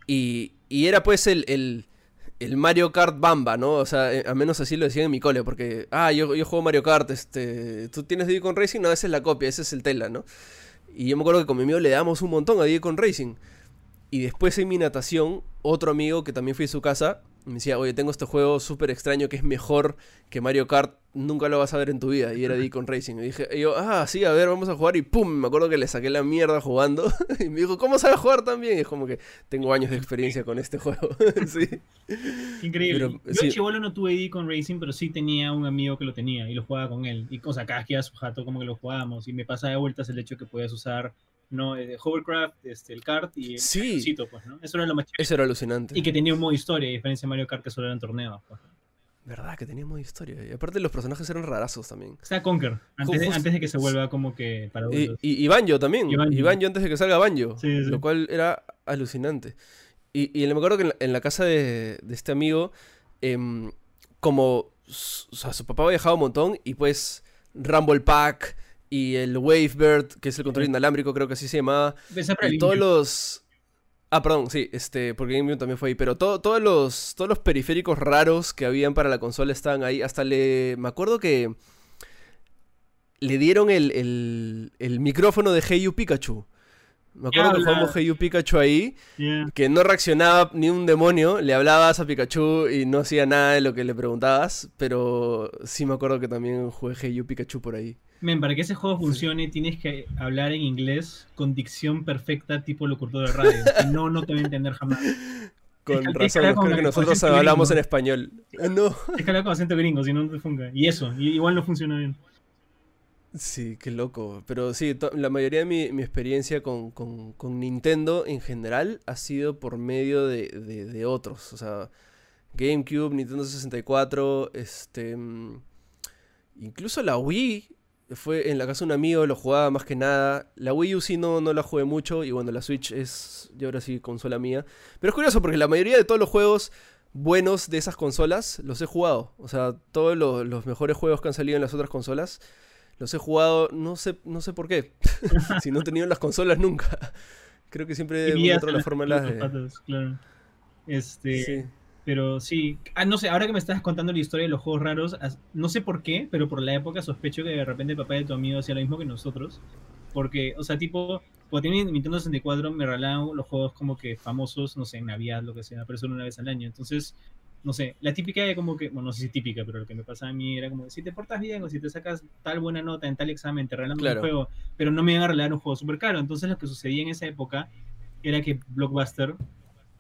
y, y era pues el, el, el, Mario Kart Bamba, ¿no? O sea, eh, al menos así lo decían en mi cole, porque, ah, yo, yo juego Mario Kart, este, tú tienes Diddy con Racing, no, esa es la copia, ese es el Tela, ¿no? Y yo me acuerdo que con mi amigo le damos un montón a Diddy con Racing. Y después en mi natación, otro amigo que también fui a su casa, me decía, oye, tengo este juego súper extraño que es mejor que Mario Kart, nunca lo vas a ver en tu vida. Y era con Racing. Y dije, y yo, ah, sí, a ver, vamos a jugar. Y pum, me acuerdo que le saqué la mierda jugando. y me dijo, ¿cómo sabes jugar también? Y es como que tengo años de experiencia con este juego. sí. Increíble. yo chivolo no tuve con Racing, pero sí tenía un amigo que lo tenía y lo jugaba con él. Y, o sea, cada que su jato como que lo jugábamos. Y me pasaba de vueltas el hecho que podías usar ¿no? Eh, Hovercraft, este, el kart y el sí. pues, ¿no? Eso era lo más Eso era alucinante. Y que tenía un modo historia, a diferencia de Mario Kart que solo eran torneos, pues. ¿Verdad? Que tenía modo historia. Y aparte los personajes eran rarazos también. O sea, Conker, antes, de, antes de que se vuelva como que para y, y, Banjo también. Y Banjo. antes de que salga Banjo. Lo cual era alucinante. Y, y me acuerdo que en la, casa de, de, este amigo, em, como o sea, su papá viajaba un montón y pues Rumble Pack y el Wavebird, que es el control inalámbrico, creo que así se llamaba. Y todos los... Ah, perdón, sí, este, porque GameCube también fue ahí, pero todos, los, todos los periféricos raros que habían para la consola estaban ahí. Hasta le... Me acuerdo que le dieron el, el, micrófono de Hey You Pikachu. Me acuerdo que jugamos Hey You Pikachu ahí, que no reaccionaba ni un demonio, le hablabas a Pikachu y no hacía nada de lo que le preguntabas, pero sí me acuerdo que también jugué Hey You Pikachu por ahí. Men, para que ese juego funcione tienes que hablar en inglés con dicción perfecta tipo locutor de radio. No, no te voy a entender jamás. Con razón, creo que nosotros hablamos en español. No. Es que hablar con acento gringo, si no, no te funga. Y eso, igual no funciona bien. Sí, qué loco. Pero sí, la mayoría de mi, mi experiencia con, con, con, Nintendo en general ha sido por medio de, de, de otros. O sea, GameCube, Nintendo 64, este... Mm, incluso la Wii fue en la casa de un amigo, lo jugaba más que nada. La Wii U sí no, no la jugué mucho y bueno, la Switch es yo ahora sí consola mía. Pero es curioso porque la mayoría de todos los juegos buenos de esas consolas los he jugado. O sea, todos los, mejores juegos que han salido en las otras consolas los he jugado, no sé, no sé por qué. si no he tenido las consolas nunca. Creo que siempre he encontrado la forma de... Claro. Este... Pero sí, ah, no sé, ahora que me estás contando la historia de los juegos raros, no sé por qué, pero por la época sospecho que de repente el papá de tu amigo hacía lo mismo que nosotros. Porque, o sea, tipo, cuando tenía Nintendo 64 me regalaban los juegos como que famosos, no sé, en Navidad, lo que sea, pero solo una vez al año. Entonces, no sé, la típica de como que, bueno, no sé si típica, pero lo que me pasaba a mí era como, si te portas bien o si te sacas tal buena nota en tal examen, te regalan un juego, pero no me iban a regalar un juego súper caro. Entonces lo que sucedía en esa época era que Blockbuster,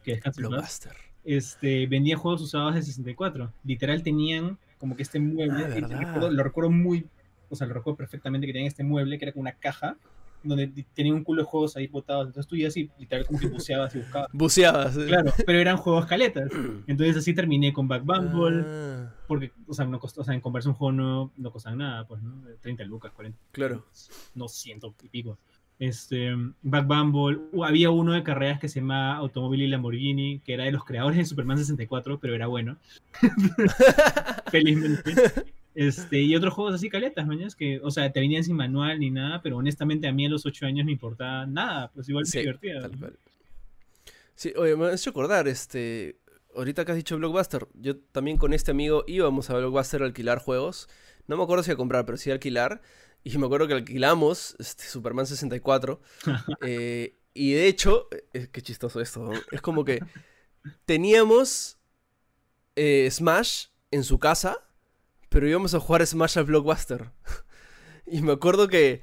que es Blockbuster este, vendía juegos usados de 64. Literal tenían como que este mueble, ah, lo, recuerdo, muy, o sea, lo recuerdo perfectamente que tenían este mueble que era como una caja donde tenía un culo de juegos ahí botados. Entonces tú ya así, literal, como que buceabas y buscabas. Buceabas. Claro, pero eran juegos caletas. Entonces así terminé con Back Bumble. Ah. Porque, o sea, no costó, o sea, en comprarse un juego no, no costaba nada, pues, ¿no? 30 lucas, 40. Claro. No, ciento y pico este, Back Bumble, había uno de carreras que se llama Automóvil y Lamborghini, que era de los creadores de Superman 64, pero era bueno. Felizmente. Este, y otros juegos así caletas, mañas, que, o sea, te venían sin manual ni nada, pero honestamente a mí a los 8 años me importaba nada, pues igual se divertía. Sí, oye, me has hecho acordar, este, ahorita que has dicho Blockbuster, yo también con este amigo íbamos a Blockbuster a alquilar juegos, no me acuerdo si a comprar, pero sí a alquilar, y me acuerdo que alquilamos este, Superman 64. Eh, y de hecho, es que chistoso esto. Es como que teníamos eh, Smash en su casa, pero íbamos a jugar Smash al Blockbuster. y me acuerdo que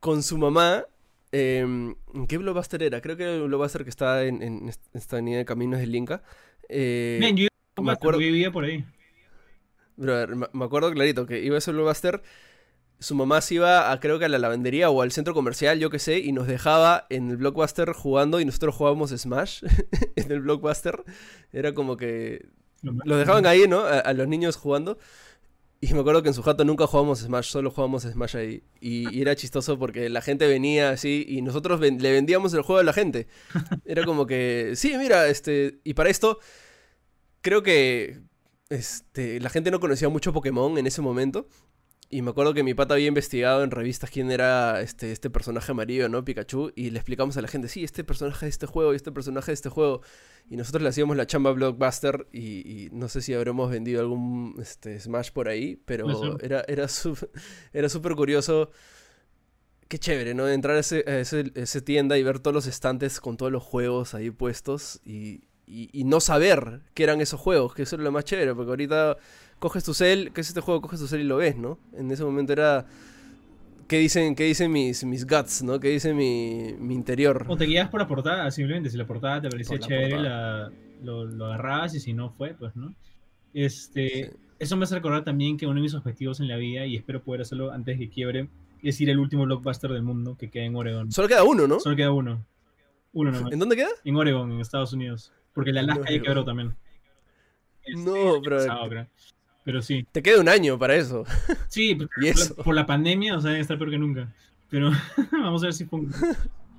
con su mamá. Em, ¿Qué Blockbuster era? Creo que era el Blockbuster que está en, esta avenida de Caminos del Inca. Eh, yo me acuerdo, vivía por ahí. me acuerdo clarito que iba a ese Blockbuster su mamá se iba a creo que a la lavandería o al centro comercial, yo qué sé, y nos dejaba en el blockbuster jugando y nosotros jugábamos Smash en el blockbuster. Era como que los dejaban ahí, ¿no? A, los niños jugando. Y me acuerdo que en su jato nunca jugábamos Smash, solo jugábamos Smash ahí. Y, era chistoso porque la gente venía así y nosotros le vendíamos el juego a la gente. Era como que, sí, mira, este, y para esto, creo que este, la gente no conocía mucho Pokémon en ese momento. Y me acuerdo que mi pata había investigado en revistas quién era este, este personaje amarillo, ¿no? Pikachu. Y le explicamos a la gente, sí, este personaje de este juego y este personaje de este juego. Y nosotros le hacíamos la chamba blockbuster. Y, no sé si habremos vendido algún este, Smash por ahí. Pero era, era súper era curioso. Qué chévere, ¿no? Entrar a ese, ese, tienda y ver todos los estantes con todos los juegos ahí puestos. Y, y, no saber qué eran esos juegos, que eso era lo más chévere. Porque ahorita coges tu cel, ¿qué es este juego? Coges tu cel y lo ves, ¿no? En ese momento era... ¿Qué dicen, qué dicen mis, mis guts, ¿no? ¿Qué dice mi, mi interior? O te guías por la portada, simplemente. Si la portada te parecía chévere, lo, lo, agarrabas y si no fue, pues, ¿no? Este, Eso me hace recordar también que uno de mis objetivos en la vida, y espero poder hacerlo antes de que quiebre, es ir al último blockbuster del mundo que queda en Oregon. Solo queda uno, ¿no? Solo queda uno. Uno nomás. ¿En dónde queda? En Oregon, en Estados Unidos. Porque la Alaska ya quebró también. no, pero... Pero sí. Te queda un año para eso. Sí, por, La, pandemia, o sea, estar peor que nunca. Pero vamos a ver si pongo.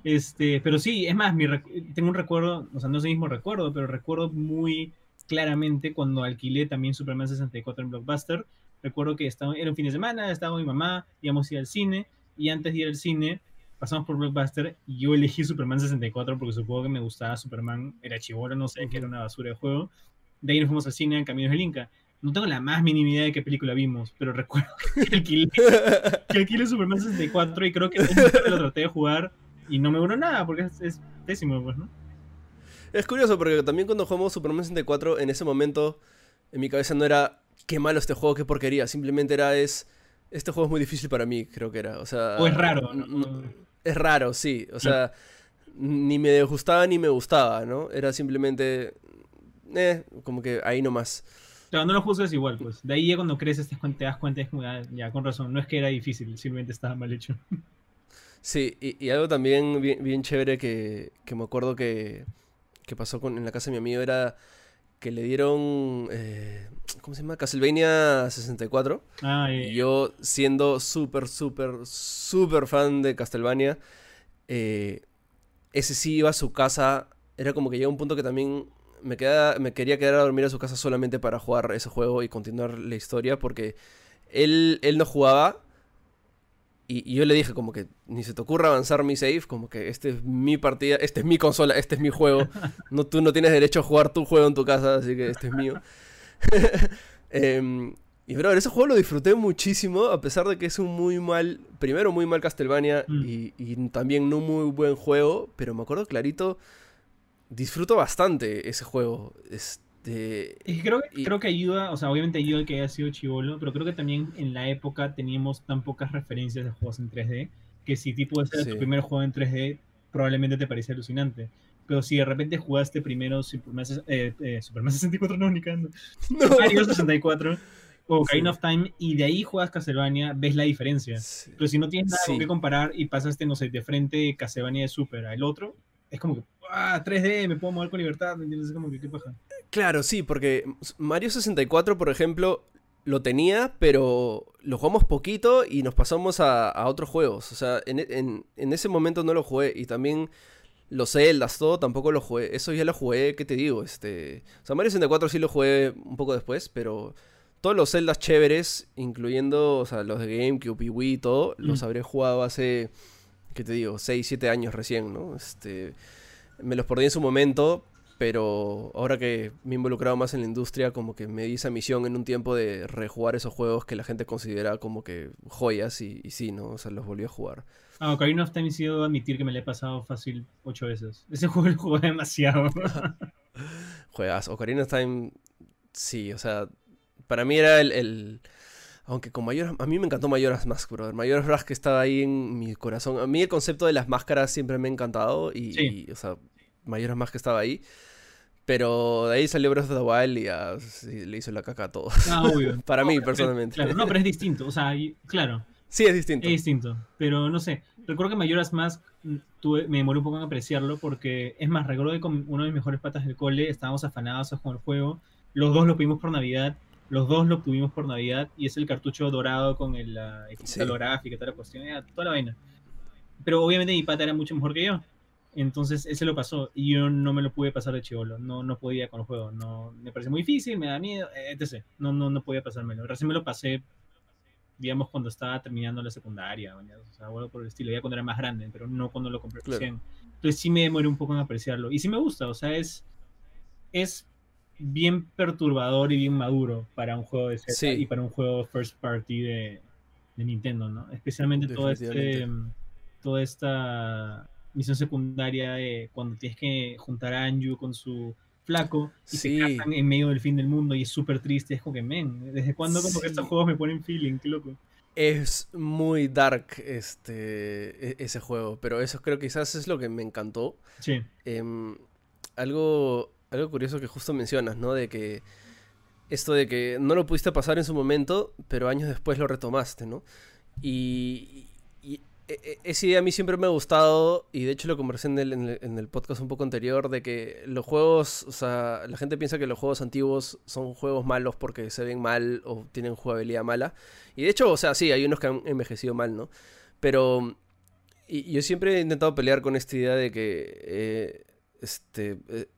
Este, pero sí, es más, mi tengo un recuerdo, o sea, no es el mismo recuerdo, pero recuerdo muy claramente cuando alquilé también Superman 64 en Blockbuster. Recuerdo que estaba, era un fin de semana, estaba mi mamá, íbamos a ir al cine, y antes de ir al cine, pasamos por Blockbuster y yo elegí Superman 64 porque supongo que me gustaba Superman, era chivolo, no sé, que era una basura de juego. De ahí nos fuimos al cine en Caminos del Inca. No tengo la más mínima idea de qué película vimos, pero recuerdo que alquilé, que Superman 64 y creo que lo traté de jugar y no me duró nada porque es, pésimo, pues, ¿no? Es curioso porque también cuando jugamos Superman 64, en ese momento, en mi cabeza no era qué malo este juego, qué porquería. Simplemente era es. Este juego es muy difícil para mí, creo que era. O sea. O es raro, Es raro, sí. O sea, ni me gustaba ni me gustaba, ¿no? Era simplemente. Eh, como que ahí nomás no lo juzgas igual, pues. De ahí ya cuando creces te, das cuenta, es como, ah, ya, con razón, no es que era difícil, simplemente estaba mal hecho. Sí, y, algo también bien, chévere que, me acuerdo que, pasó con, en la casa de mi amigo era que le dieron, eh, ¿cómo se llama? Castlevania 64. Ah, y yo siendo súper, súper, súper fan de Castlevania, eh, ese sí iba a su casa, era como que llega un punto que también me, queda, me quería quedar a dormir a su casa solamente para jugar ese juego y continuar la historia porque él, él no jugaba y, yo le dije como que ni se te ocurra avanzar mi save, como que este es mi partida, este es mi consola, este es mi juego. No, tú no tienes derecho a jugar tu juego en tu casa, así que este es mío. Em, y bro, ese juego lo disfruté muchísimo, a pesar de que es un muy mal, primero muy mal Castlevania mm. y, y, también no muy buen juego, pero me acuerdo clarito disfruto bastante ese juego. Este, creo, creo que ayuda, o sea, obviamente ayuda que haya sido chivolo, pero creo que también en la época teníamos tan pocas referencias de juegos en 3D que si tipo ese era tu primer juego en 3D, probablemente te parecía alucinante. Pero si de repente jugaste primero Superman, eh, eh, Superman 64, no, ni no. Mario 64 o Ocarina of Time y de ahí juegas Castlevania, ves la diferencia. Pero si no tienes nada que comparar y pasaste, no sé, de frente Castlevania de Super al otro, es como que ah, 3D, me puedo mover con libertad, ¿me entiendes? Como que qué paja. Claro, sí, porque Mario 64, por ejemplo, lo tenía, pero lo jugamos poquito y nos pasamos a, otros juegos. O sea, en, ese momento no lo jugué y también los Zeldas, todo, tampoco lo jugué. Eso ya lo jugué, ¿qué te digo? Este, o sea, Mario 64 sí lo jugué un poco después, pero todos los Zeldas chéveres, incluyendo o sea, los de GameCube y Wii y todo, los mm. habré jugado hace, ¿qué te digo? 6, 7 años recién, ¿no? Este, me los perdí en su momento, pero ahora que me he involucrado más en la industria, como que me di esa misión en un tiempo de rejugar esos juegos que la gente considera como que joyas y, sí, ¿no? O sea, los volví a jugar. Ah, Ocarina of Time sí debo admitir que me lo he pasado fácil ocho veces. Ese juego lo jugué demasiado. Juegas, Ocarina of Time, sí, o sea, para mí era el, aunque con Mayoras, a mí me encantó Mayoras Mask, brother. Mayoras Mask estaba ahí en mi corazón. A mí el concepto de las máscaras siempre me ha encantado y, o sea, Mayoras Mask estaba ahí. Pero de ahí salió Breath of the Wild y le hizo la caca a todo. Ah, Para mí, personalmente. Claro, no, pero es distinto. O sea, claro. Sí, es distinto. Es distinto. Pero no sé. Recuerdo que Mayoras Mask mm, tuve, me demoré un poco en apreciarlo porque, es más, recuerdo que con uno de mis mejores patas del cole estábamos afanados con el juego. Los dos lo pedimos por Navidad los dos lo obtuvimos por Navidad y es el cartucho dorado con el, la holográfica y toda la cuestión, toda la vaina. Pero obviamente mi pata era mucho mejor que yo. Entonces ese lo pasó y yo no me lo pude pasar de chivolo, no, no podía con el juego, no, me parece muy difícil, me da miedo, etc. No, no, no podía pasármelo. Recién me lo pasé digamos, cuando estaba terminando la secundaria, o sea, algo por el estilo, ya cuando era más grande, pero no cuando lo compré recién. Entonces sí me demoré un poco en apreciarlo. Y sí me gusta, o sea, es, es bien perturbador y bien maduro para un juego de Zelda y para un juego first party de, de Nintendo, ¿no? Especialmente todo este, toda esta misión secundaria de cuando tienes que juntar a Anju con su flaco y se casan en medio del fin del mundo y es súper triste. Es como que, men, ¿desde cuándo como que estos juegos me ponen feeling? Qué loco. Es muy dark este e, ese juego, pero eso creo que quizás es lo que me encantó. Sí. Em, algo, algo curioso que justo mencionas, ¿no? De que esto de que no lo pudiste pasar en su momento, pero años después lo retomaste, ¿no? Y, e, e, esa idea a mí siempre me ha gustado y de hecho lo conversé en el, podcast un poco anterior de que los juegos, o sea, la gente piensa que los juegos antiguos son juegos malos porque se ven mal o tienen jugabilidad mala. Y de hecho, o sea, sí, hay unos que han envejecido mal, ¿no? Pero y, yo siempre he intentado pelear con esta idea de que, eh, este, eh,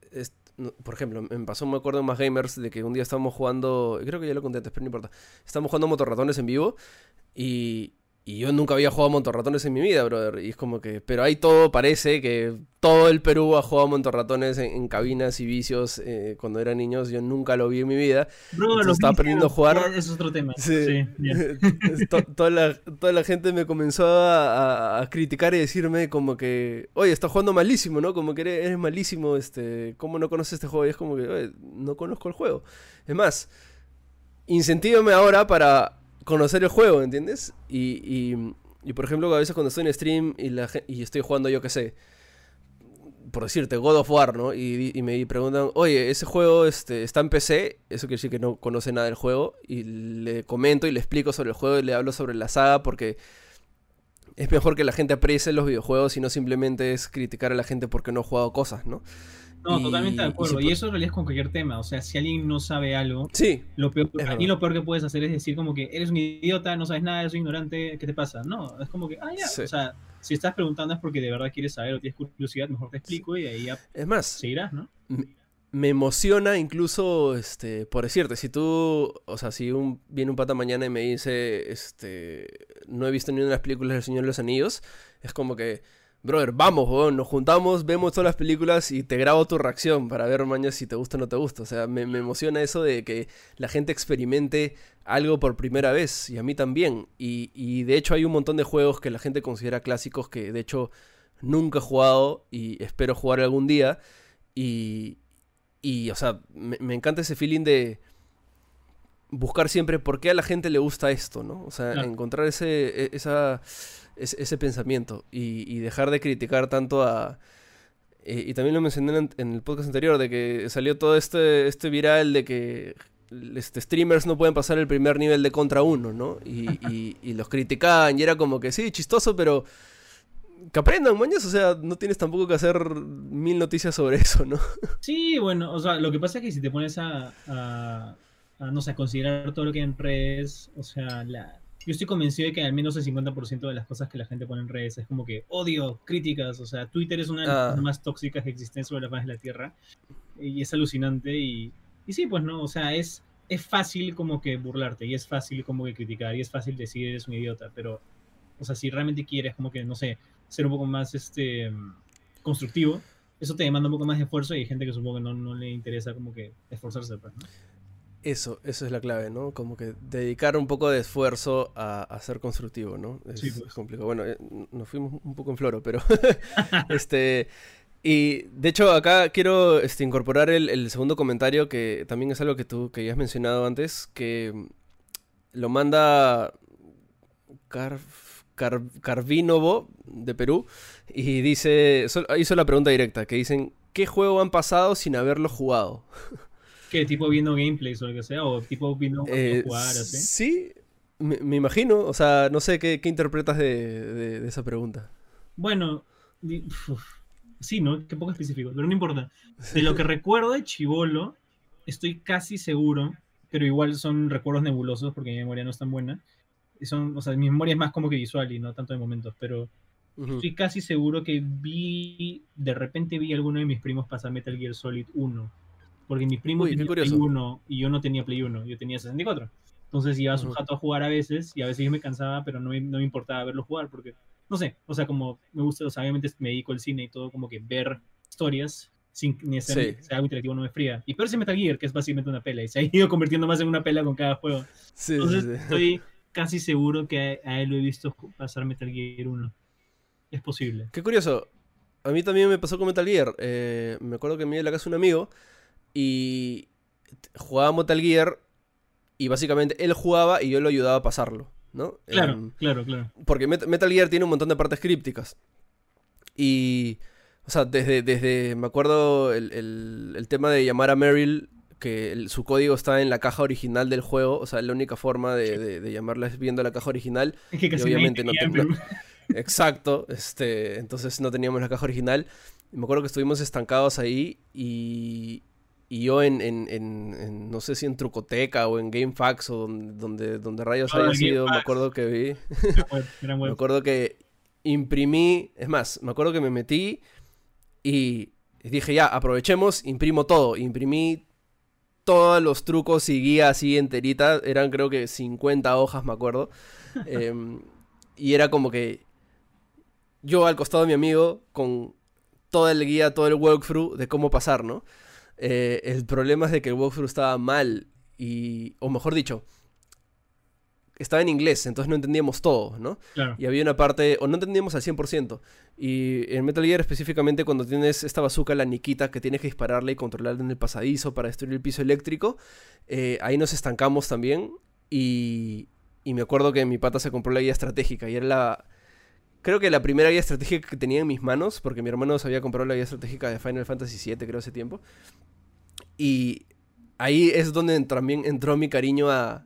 por ejemplo, me pasó, me acuerdo en más gamers de que un día estábamos jugando, creo que ya lo conté antes, pero no importa, estábamos jugando motorratones en vivo y, y yo nunca había jugado montorratones en mi vida, brother. Y es como que. Pero ahí todo parece que todo el Perú ha jugado montorratones en, en cabinas y vicios eh, cuando eran niños. Yo nunca lo vi en mi vida. Bro, lo estaba aprendiendo a jugar. Es otro tema. Sí. toda, la, toda, la, gente me comenzó a, criticar y decirme como que. Oye, estás jugando malísimo, ¿no? Como que eres, malísimo. este ¿Cómo no conoces este juego? Y es como que. Oye, no conozco el juego. Es más. Incentívame ahora para conocer el juego, ¿entiendes? Y, y, por ejemplo, a veces cuando estoy en stream y, la, y estoy jugando, yo qué sé, por decirte, God of War, ¿no? Y, y, me preguntan, oye, ese juego este, está en PC, eso quiere decir que no conoce nada del juego, y le comento y le explico sobre el juego y le hablo sobre la saga porque es mejor que la gente aprecie los videojuegos y no simplemente es criticar a la gente porque no ha jugado cosas, ¿no? No, totalmente de acuerdo. Y, eso en realidad es con cualquier tema. O sea, si alguien no sabe algo, sí, lo peor, y lo peor que puedes hacer es decir como que eres un idiota, no sabes nada, eres un ignorante, ¿qué te pasa? No, es como que, ah, ya. O sea, si estás preguntando es porque de verdad quieres saber o tienes curiosidad, mejor te explico y ahí ya es más, seguirás, ¿no? Me emociona incluso, este, por decirte, si tú, o sea, si un, viene un pata mañana y me dice, este, no he visto ni una de las películas del Señor de los Anillos, es como que brother, vamos, nos juntamos, vemos todas las películas y te grabo tu reacción para ver mañana si te gusta o no te gusta. O sea, me, emociona eso de que la gente experimente algo por primera vez y a mí también. Y, de hecho hay un montón de juegos que la gente considera clásicos que de hecho nunca he jugado y espero jugar algún día. Y, y o sea, me, encanta ese feeling de buscar siempre por qué a la gente le gusta esto, ¿no? O sea, encontrar ese, e, esa ese pensamiento y, dejar de criticar tanto a... Y también lo mencioné en, el podcast anterior, de que salió todo este, este viral de que este, streamers no pueden pasar el primer nivel de contra uno, ¿no? Y, los criticaban y era como que sí, chistoso, pero que aprendan, mañas, o sea, no tienes tampoco que hacer mil noticias sobre eso, ¿no? Sí, bueno, o sea, lo que pasa es que si te pones a, a no sé, a considerar todo lo que hay en redes, o sea, la, yo estoy convencido de que al menos el 50% de las cosas que la gente pone en redes es como que odio, críticas, o sea, Twitter es una de las cosas más tóxicas que existen sobre la faz de la Tierra y es alucinante y, y sí, pues no, o sea, es, es fácil como que burlarte y es fácil como que criticar y es fácil decir eres un idiota, pero, o sea, si realmente quieres como que, no sé, ser un poco más este constructivo, eso te demanda un poco más de esfuerzo y hay gente que supongo que no, no le interesa como que esforzarse, pues, ¿no? Eso, eso es la clave, ¿no? Como que dedicar un poco de esfuerzo a, ser constructivo, ¿no? Es, sí, pues. complicado. Bueno, eh, nos fuimos un poco en floro, pero este... Y de hecho acá quiero este, incorporar el, segundo comentario que también es algo que tú que ya has mencionado antes, que lo manda Car, Carvinovo de Perú y dice, hizo la pregunta directa, que dicen, ¿qué juego han pasado sin haberlo jugado? ¿Qué tipo viendo gameplays o lo que sea? ¿O tipo viendo eh, jugar así? Sí, me, imagino. O sea, no sé qué, interpretas de, esa pregunta. Bueno, sí, ¿no? Qué poco específico, pero no importa. De lo que recuerdo de Chivolo, estoy casi seguro, pero igual son recuerdos nebulosos porque mi memoria no es tan buena. Son, o sea, mi memoria es más como que visual y no tanto de momentos, pero estoy casi seguro que vi, de repente vi a alguno de mis primos pasar Metal Gear Solid 1 porque mi primo tenía Play 1 y yo no tenía Play 1, yo tenía 64. Entonces iba a su jato a jugar a veces y a veces yo me cansaba, pero no me, no me importaba verlo jugar porque, no sé, o sea, como me gusta, o sea, obviamente me dedico al cine y todo, como que ver historias sin necesariamente sea algo interactivo no me fría. Y pero ese Metal Gear, que es básicamente una pela, y se ha ido convirtiendo más en una pela con cada juego. Entonces estoy casi seguro que a, él lo he visto pasar Metal Gear 1. Es posible. Qué curioso. A mí también me pasó con Metal Gear. Eh, me acuerdo que me iba a la casa un amigo y jugaba Metal Gear y básicamente él jugaba y yo lo ayudaba a pasarlo, ¿no? Claro, em, claro, claro. Porque Metal Gear tiene un montón de partes crípticas. Y, o sea, desde, desde me acuerdo el, tema de llamar a Meryl, que su código está en la caja original del juego, o sea, la única forma de, llamarla es viendo la caja original. Es que casi obviamente no, Exacto, este, entonces no teníamos la caja original. Me acuerdo que estuvimos estancados ahí y, y yo en, en, en, no sé si en Trucoteca o en GameFAQs o donde, donde, rayos haya sido, me acuerdo que vi. me acuerdo que imprimí, es más, me acuerdo que me metí y dije ya, aprovechemos, imprimo todo. Imprimí todos los trucos y guías así enterita, eran creo que 50 hojas, me acuerdo. Em, y era como que yo al costado de mi amigo con toda el guía, todo el walkthrough de cómo pasar, ¿no? Eh, el problema es de que el walkthrough estaba mal y, o mejor dicho, estaba en inglés, entonces no entendíamos todo, ¿no? Y había una parte, o no entendíamos al 100%. Y en Metal Gear específicamente cuando tienes esta bazooka, la Nikita, que tienes que dispararle y controlarla en el pasadizo para destruir el piso eléctrico, eh, ahí nos estancamos también. Y, y me acuerdo que mi pata se compró la guía estratégica y era la... Creo que la primera guía estratégica que tenía en mis manos, porque mi hermano se había comprado la guía estratégica de Final Fantasy VII, creo, hace tiempo. Y ahí es donde también entró mi cariño a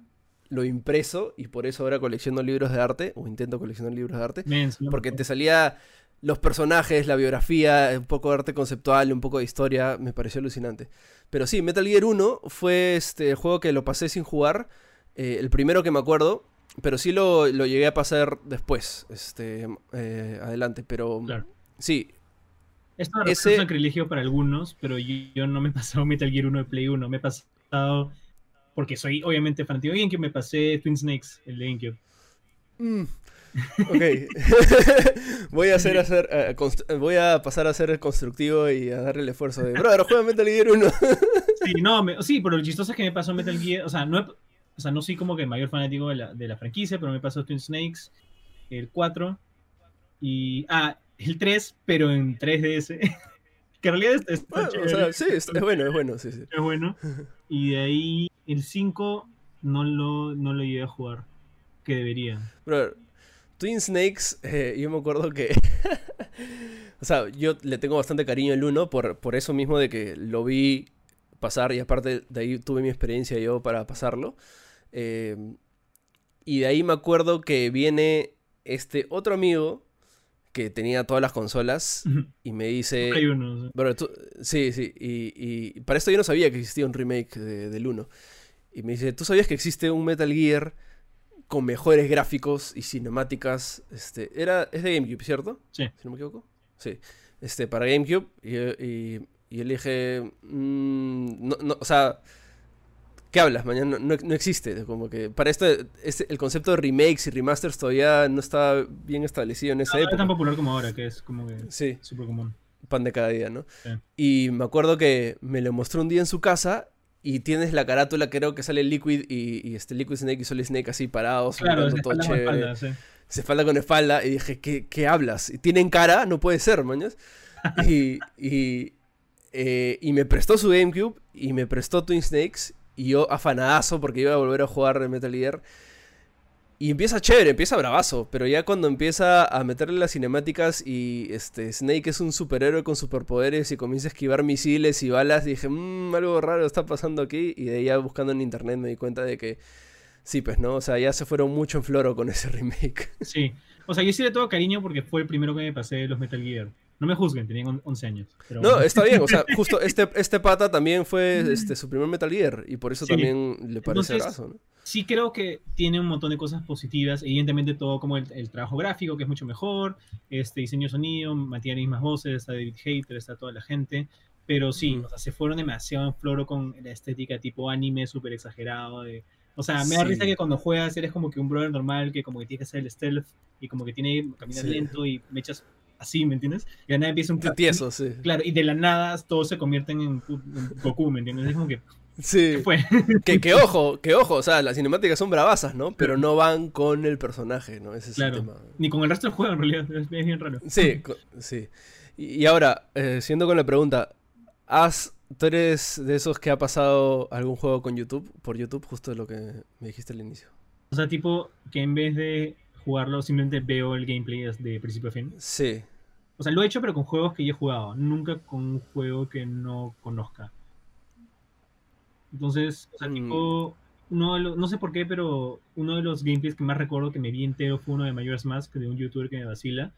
lo impreso y por eso ahora colecciono libros de arte, o intento coleccionar libros de arte, porque te salía los personajes, la biografía, un poco de arte conceptual, un poco de historia, me pareció alucinante. Pero sí, Metal Gear 1 fue este el juego que lo pasé sin jugar, eh, el primero que me acuerdo, pero sí lo, llegué a pasar después, este, eh, adelante, pero sí, esto es un sacrilegio para algunos, pero yo, no me he pasado Metal Gear 1 de Play 1. Me he pasado, porque soy obviamente fanático de GameCube, me pasé Twin Snakes, el de GameCube. Mm. Ok. voy a hacer, hacer eh, voy a pasar a ser constructivo y a darle el esfuerzo de, brother, juega Metal Gear 1. sí, no, sí, pero lo chistoso es que me pasó Metal Gear, o sea, no, o sea, no soy como que el mayor fanático de la, de la franquicia, pero me pasó Twin Snakes, el 4, y, ah, el 3, pero en 3DS. que en realidad es, bueno, sí, es, bueno, es bueno, sí, sí. Es bueno. Y de ahí el 5 no lo, no lo llegué a jugar, que debería. Bro, Twin Snakes, eh, yo me acuerdo que... o sea, yo le tengo bastante cariño al 1 por, por eso mismo de que lo vi pasar y aparte de ahí tuve mi experiencia yo para pasarlo. Eh, y de ahí me acuerdo que viene este otro amigo que tenía todas las consolas y me dice... Hay uno. sí, sí, y, para esto yo no sabía que existía un remake del 1. Y me dice, ¿tú sabías que existe un Metal Gear con mejores gráficos y cinemáticas? Este, era, es de GameCube, ¿cierto? Sí. Si no me equivoco. Sí. Este, para GameCube. Y, y, y le dije, mm, no, no, o sea ¿Qué hablas? Mañana no, existe. Como que para esto, este, el concepto de remakes y remasters todavía no está bien establecido en esa época. No es tan popular como ahora, que es como que sí. súper común. Pan de cada día, ¿no? Y me acuerdo que me lo mostró un día en su casa y tienes la carátula, creo que sale Liquid y, este Liquid Snake y Solid Snake así parados. Claro, se todo chévere. Espalda, sí. Se falda con espalda y dije, ¿qué, qué hablas? ¿Tienen cara? No puede ser, mañas. y, y, eh, y me prestó su GameCube y me prestó Twin Snakes y yo afanadazo porque iba a volver a jugar Metal Gear. Y empieza chévere, empieza bravazo, pero ya cuando empieza a meterle las cinemáticas y este Snake es un superhéroe con superpoderes y comienza a esquivar misiles y balas, dije, mmm, algo raro está pasando aquí. Y de ahí ya buscando en internet me di cuenta de que sí, pues no, o sea, ya se fueron mucho en floro con ese remake. Sí, o sea, yo sí le tengo cariño porque fue el primero que me pasé los Metal Gear. No me juzguen, tenían 11 años. No, está bien, o sea, justo este, este pata también fue este, su primer Metal Gear y por eso también le parece raso, ¿no? Sí creo que tiene un montón de cosas positivas, evidentemente todo como el, trabajo gráfico, que es mucho mejor, este diseño sonido, mantiene las mismas voces, está David Hater, está toda la gente, pero sí, o sea, se fueron demasiado en floro con la estética tipo anime súper exagerado de O sea, me da risa que cuando juegas eres como que un brother normal que como que tiene que hacer el stealth y como que tiene que caminar lento y me echas así, ¿me entiendes? Y de la nada empieza un... Tieso, sí. Claro, y de la nada todos se convierten en, Goku, ¿me entiendes? Es como que... Sí. fue? que, que, ojo, que ojo, o sea, las cinemáticas son bravasas, ¿no? Pero no van con el personaje, ¿no? Ese es el tema. Ni con el resto del juego, en realidad. Es bien raro. Sí, sí. Y, ahora, eh, siendo con la pregunta, ¿has, ¿tú eres de esos que ha pasado algún juego con YouTube, por YouTube, justo de lo que me dijiste al inicio? O sea, tipo que en vez de jugarlo, simplemente veo el gameplay de principio a fin. Sí. O sea, lo he hecho, pero con juegos que yo he jugado, nunca con un juego que no conozca. Entonces, o sea, mm. tipo, uno no sé por qué, pero uno de los gameplays que más recuerdo que me vi entero fue uno de Majora's Mask, de un youtuber que me vacila.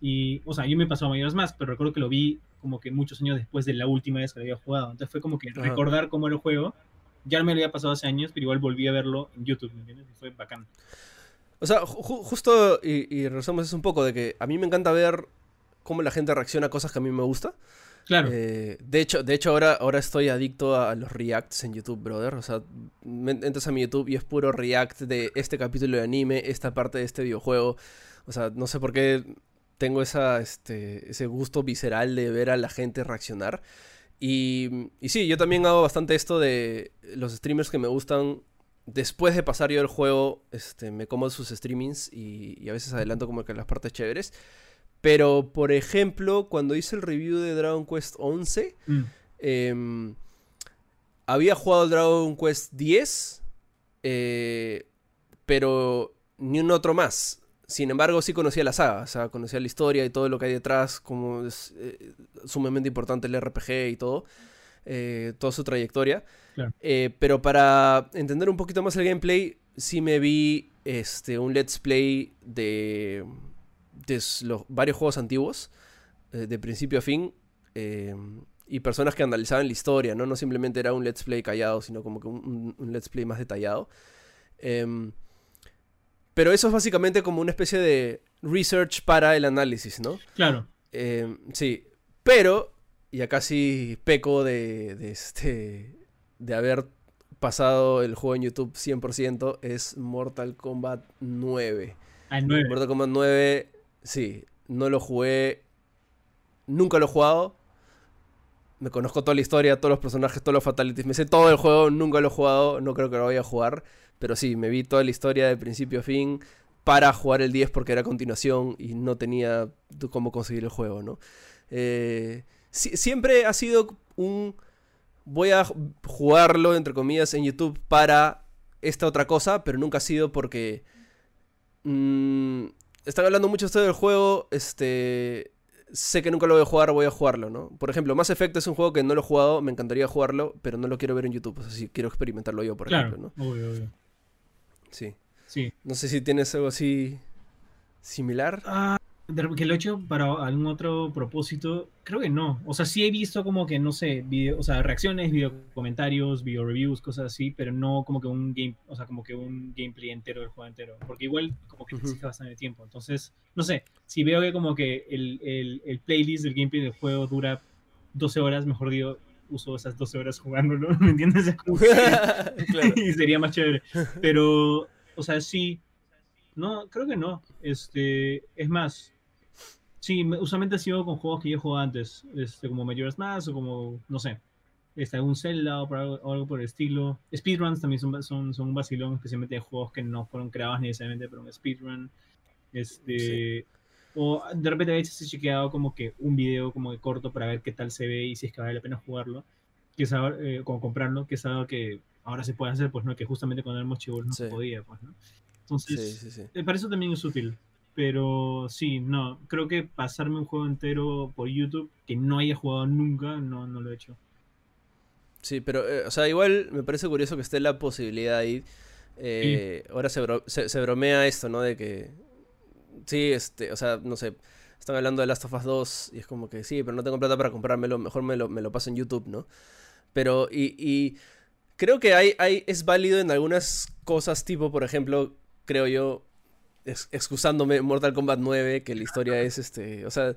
Y, o sea, yo me pasó a Majora's Mask, pero recuerdo que lo vi como que muchos años después de la última vez que lo había jugado. Entonces fue como que recordar cómo era el juego. Ya me lo había pasado hace años, pero igual volví a verlo en YouTube, ¿me entiendes? Y fue bacán. O sea, justo, y, y regresamos eso un poco, de que a mí me encanta ver cómo la gente reacciona a cosas que a mí me gusta. Claro. Eh, de hecho, de hecho ahora, ahora estoy adicto a los reacts en YouTube, brother. O sea, entras a mi YouTube y es puro react de este capítulo de anime, esta parte de este videojuego. O sea, no sé por qué tengo esa, este, ese gusto visceral de ver a la gente reaccionar. Y, y sí, yo también hago bastante esto de los streamers que me gustan. Después de pasar yo el juego, este, me como sus streamings y, y a veces adelanto como que las partes chéveres. Pero, por ejemplo, cuando hice el review de Dragon Quest 11, mm. em, había jugado Dragon Quest 10, eh, pero ni un otro más. Sin embargo, sí conocía la saga, o sea, conocía la historia y todo lo que hay detrás, como es eh, sumamente importante el RPG y todo, eh, toda su trayectoria. pero para entender un poquito más el gameplay, sí me vi este, un let's play de los varios juegos antiguos, eh, de principio a fin, eh, y personas que analizaban la historia, ¿no? No simplemente era un let's play callado, sino como que un, let's play más detallado. Em, pero eso es básicamente como una especie de research para el análisis, ¿no? Claro. Em, sí, pero, y acá sí peco de, de, este, de haber pasado el juego en YouTube 100%, es Mortal Kombat 9. Ah, 9. Mortal Kombat 9 Sí, no lo jugué. Nunca lo he jugado. Me conozco toda la historia, todos los personajes, todos los fatalities. Me sé todo el juego, nunca lo he jugado. No creo que lo vaya a jugar. Pero sí, me vi toda la historia de principio a fin para jugar el 10 porque era continuación y no tenía cómo conseguir el juego, ¿no? Eh, siempre ha sido un... Voy a jugarlo, entre comillas, en YouTube para esta otra cosa, pero nunca ha sido porque... Mmm, están hablando mucho esto del juego, este sé que nunca lo voy a jugar, voy a jugarlo, ¿no? Por ejemplo, Mass Effect es un juego que no lo he jugado, me encantaría jugarlo, pero no lo quiero ver en YouTube, o sea, si quiero experimentarlo yo, por ejemplo, ¿no? Obvio, obvio. Sí. Sí. No sé si tienes algo así similar. Ah, que lo he hecho para algún otro propósito, creo que no. O sea, sí he visto como que, no sé, video, o sea, reacciones, video comentarios, video reviews, cosas así, pero no como que un game, o sea, como que un gameplay entero del juego entero. Porque igual como que necesita bastante tiempo. Entonces, no sé, si veo que como que el, el, el playlist del gameplay del juego dura 12 horas, mejor digo, uso esas 12 horas jugándolo, ¿me entiendes? y sería más chévere. Pero, o sea, sí. No, creo que no. Este, es más, Sí, usualmente ha sido con juegos que yo he jugado antes, este, como Majora's Mask o como, no sé, este, algún Zelda o, algo, por el estilo. Speedruns también son, son, son un vacilón, especialmente de juegos que no fueron creados necesariamente para un speedrun. Este, O de repente a veces he chequeado como que un video como de corto para ver qué tal se ve y si es que vale la pena jugarlo, que es eh, como comprarlo, que es algo que ahora se puede hacer, pues no, que justamente cuando éramos chivos no se podía, pues, ¿no? Entonces, eh, para eso también es útil. Pero sí, no, creo que pasarme un juego entero por YouTube que no haya jugado nunca, no, no lo he hecho. Sí, pero, eh, o sea, igual me parece curioso que esté la posibilidad ahí. Eh, Ahora se, se, bromea esto, ¿no? De que, sí, este, o sea, no sé, están hablando de Last of Us 2 y es como que sí, pero no tengo plata para comprármelo, mejor me lo, me lo paso en YouTube, ¿no? Pero, y, y creo que hay, hay, es válido en algunas cosas, tipo, por ejemplo, creo yo, excusándome Mortal Kombat 9, que la historia es este, o sea,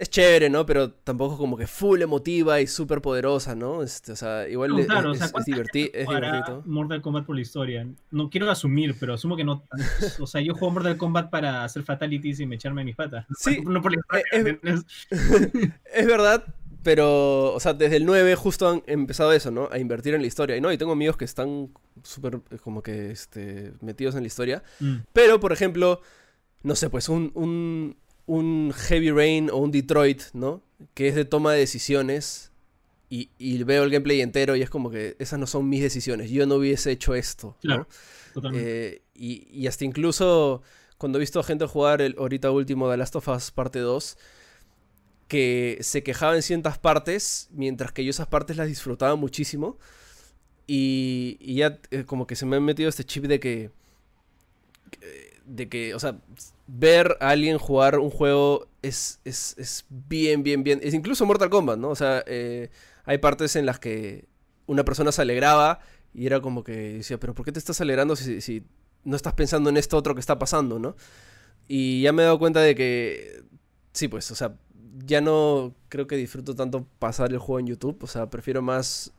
es chévere, ¿no? Pero tampoco como que full emotiva y súper poderosa, ¿no? Este, o sea, igual es, divertido. Mortal Kombat por la historia. No quiero asumir, pero asumo que no. O sea, yo juego Mortal Kombat para hacer fatalities y me echarme mis patas. Sí, no por la historia, es, es, verdad, pero, o sea, desde el 9 justo han empezado eso, ¿no? A invertir en la historia. Y no, y tengo amigos que están súper eh, como que este, metidos en la historia. Mm. Pero, por ejemplo, no sé, pues un, un, un Heavy Rain o un Detroit, ¿no? Que es de toma de decisiones y, y, veo el gameplay entero y es como que esas no son mis decisiones, yo no hubiese hecho esto, ¿no? Eh, y, y, hasta incluso cuando he visto a gente jugar el ahorita último de Last of Us parte 2, que se quejaba en ciertas partes, mientras que yo esas partes las disfrutaba muchísimo. Y, y ya eh, como que se me ha metido este chip de que... De que, o sea, ver a alguien jugar un juego es, es, bien, bien, bien. Es incluso Mortal Kombat, ¿no? O sea, eh, hay partes en las que una persona se alegraba y era como que decía, pero ¿por qué te estás alegrando si, si no estás pensando en esto otro que está pasando, ¿no? Y ya me he dado cuenta de que, sí, pues, o sea, ya no creo que disfruto tanto pasar el juego en YouTube, o sea, prefiero más,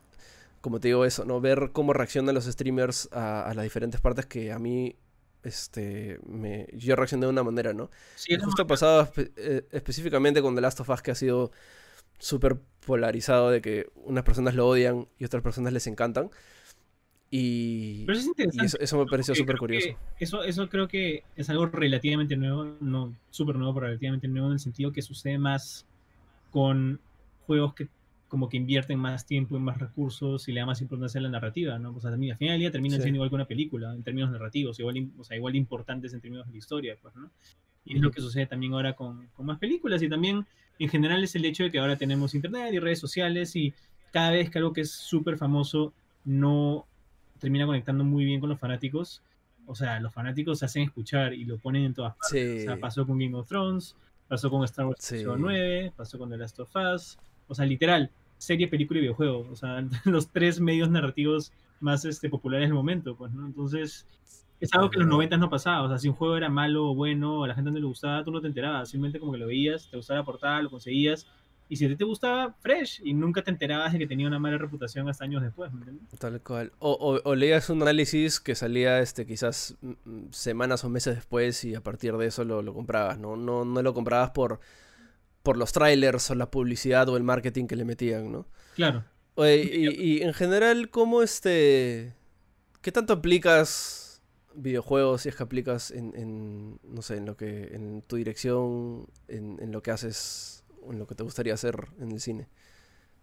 como te digo, eso, ¿no? Ver cómo reaccionan los streamers a, a las diferentes partes que a mí este, me, yo reaccioné de una manera, ¿no? Sí, Justo pasado eh, específicamente con The Last of Us que ha sido súper polarizado de que unas personas lo odian y otras personas les encantan. Y, eso, me pareció súper curioso. Eso, eso creo que es algo relativamente nuevo, no súper nuevo, pero relativamente nuevo en el sentido que sucede más con juegos que como que invierten más tiempo y más recursos y le da más importancia a la narrativa, ¿no? O sea, al final del día termina siendo igual que una película, en términos narrativos, igual, o sea, igual importantes en términos de la historia, pues, ¿no? Y es lo que sucede también ahora con, con, más películas y también en general es el hecho de que ahora tenemos internet y redes sociales y cada vez que algo que es súper famoso no termina conectando muy bien con los fanáticos, o sea, los fanáticos se hacen escuchar y lo ponen en todas partes. O sea, pasó con Game of Thrones, pasó con Star Wars sí. 9, pasó con The Last of Us, o sea, literal, serie, película y videojuego. O sea, los tres medios narrativos más este, populares del momento, pues, ¿no? Entonces, es algo que en los 90 no pasaba. O sea, si un juego era malo o bueno, a la gente no le gustaba, tú no te enterabas. Simplemente como que lo veías, te gustaba la portada, lo conseguías. Y si a ti te gustaba, fresh. Y nunca te enterabas de que tenía una mala reputación hasta años después, ¿me entiendes? Tal cual. O, o, leías un análisis que salía este quizás mm, mm, semanas o meses después y a partir de eso lo, lo comprabas, ¿no? No, no lo comprabas por por los trailers o la publicidad o el marketing que le metían, ¿no? Claro. y, en general, ¿cómo este... ¿Qué tanto aplicas videojuegos si es que aplicas en, no sé, en lo que, en tu dirección, en, en lo que haces, en lo que te gustaría hacer en el cine?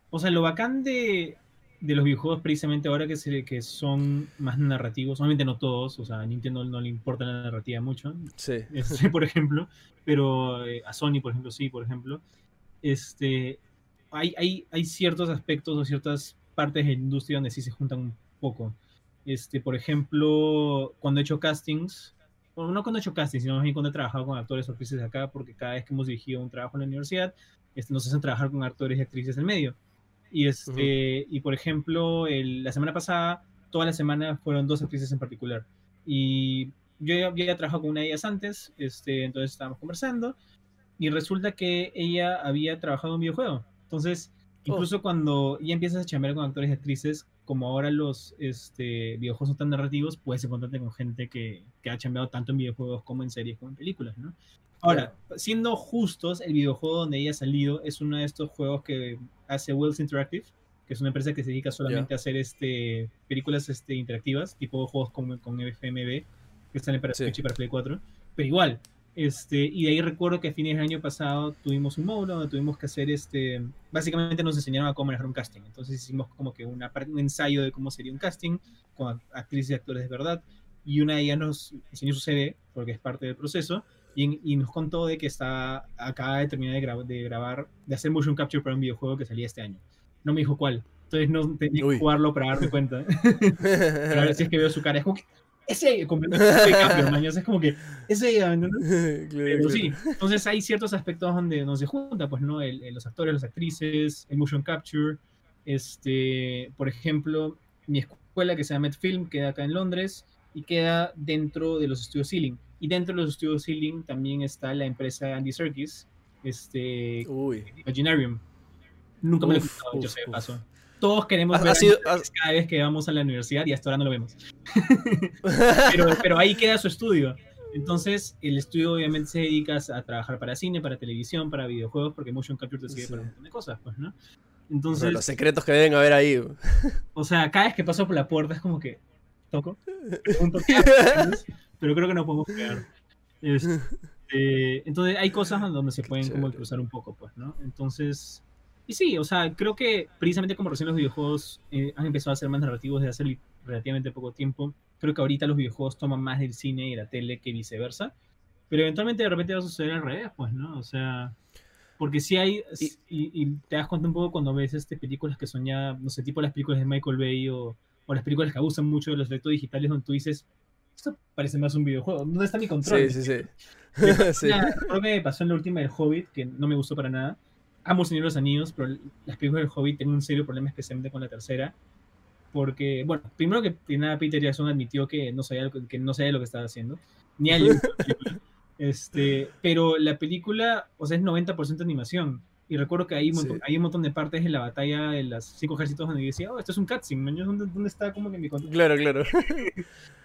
O sea, lo bacán de, de los videojuegos precisamente ahora que, se, que son más narrativos, obviamente no todos, o sea, a Nintendo no le importa la narrativa mucho, sí. Este, por ejemplo, pero eh, a Sony, por ejemplo, sí, por ejemplo, este, hay, hay, hay ciertos aspectos o ciertas partes de la industria donde sí se juntan un poco. Este, por ejemplo, cuando he hecho castings, bueno, no cuando he hecho castings, sino más bien cuando he trabajado con actores o actrices de acá, porque cada vez que hemos dirigido un trabajo en la universidad, este, nos hacen trabajar con actores y actrices del medio. Y, este, y por ejemplo, la semana pasada, toda la semana fueron dos actrices en particular. Y yo ya había trabajado con una de ellas antes, este, entonces estábamos conversando. Y resulta que ella había trabajado en un videojuego. Entonces, oh. incluso cuando ya empiezas a chambear con actores y actrices, como ahora los este, videojuegos son tan narrativos, puedes encontrarte con gente que, que ha chambeado tanto en videojuegos como en series como en películas, ¿no? Ahora, siendo justos, el videojuego donde ella ha salido es uno de estos juegos que hace Wells Interactive, que es una empresa que se dedica solamente a hacer este, películas este, interactivas, tipo juegos con, con FMV, que salen para Switch y para Play 4. Pero igual, este, y de ahí recuerdo que a fines del año pasado tuvimos un módulo donde tuvimos que hacer este. Básicamente nos enseñaron a cómo manejar un casting. Entonces hicimos como que una, un ensayo de cómo sería un casting con actrices y actores de verdad. Y una de ellas nos enseñó su CV, porque es parte del proceso y, nos contó de que está, acaba de terminar de, de, grabar, de hacer motion capture para un videojuego que salía este año. No me dijo cuál. Entonces no tenía que jugarlo para darme cuenta. Pero a ver si es que veo su cara. Es como que, ese cambio, Es como que, ese Pero sí, entonces hay ciertos aspectos donde no se junta, pues, ¿no? los actores, las actrices, el motion capture. Este, por ejemplo, mi escuela que se llama Medfilm queda acá en Londres y queda dentro de los estudios Ceiling. Y dentro de los estudios Ceiling también está la empresa Andy Serkis, este, Uy. Imaginarium. Nunca me lo he escuchado, yo sé de paso. Todos queremos ver sido- cada vez que vamos a la universidad y hasta ahora no lo vemos. pero, pero ahí queda su estudio. Entonces, el estudio obviamente se dedica a trabajar para cine, para televisión, para videojuegos, porque Motion Capture te sirve Sí. para un montón de cosas, pues, ¿no? Entonces, los secretos que deben haber ahí. o sea, cada vez que paso por la puerta es como que toco, pregunto qué pero creo que no podemos quedar. Este, entonces hay cosas donde se pueden como cruzar un poco, pues, ¿no? Entonces, y sí, o sea, creo que precisamente como recién los videojuegos eh, han empezado a ser más narrativos desde hace relativamente poco tiempo, creo que ahorita los videojuegos toman más del cine y la tele que viceversa, pero eventualmente de repente va a suceder al revés, pues, ¿no? O sea, porque sí hay, Y- y, y te das cuenta un poco cuando ves este, películas que son ya, no sé, tipo las películas de Michael Bay o, o las películas que abusan mucho de los efectos digitales donde tú dices, esto parece más un videojuego, ¿dónde está mi control? Sí, sí, sí. Sí. Creo que me pasó en la última del Hobbit, que no me gustó para nada. Amo el Señor de los Anillos, pero las películas del Hobbit tienen un serio problema, especialmente con la tercera. Porque, bueno, primero que nada, Peter Jackson admitió que no sabía lo que, no sabía lo que estaba haciendo. Ni película. este, pero la película, o sea, es 90% animación. Y recuerdo que hay un, montón, Sí. hay un montón de partes en la batalla de los cinco ejércitos donde decía, oh, esto es un cutscene. ¿Dónde, ¿Dónde está como que mi control? Claro, claro.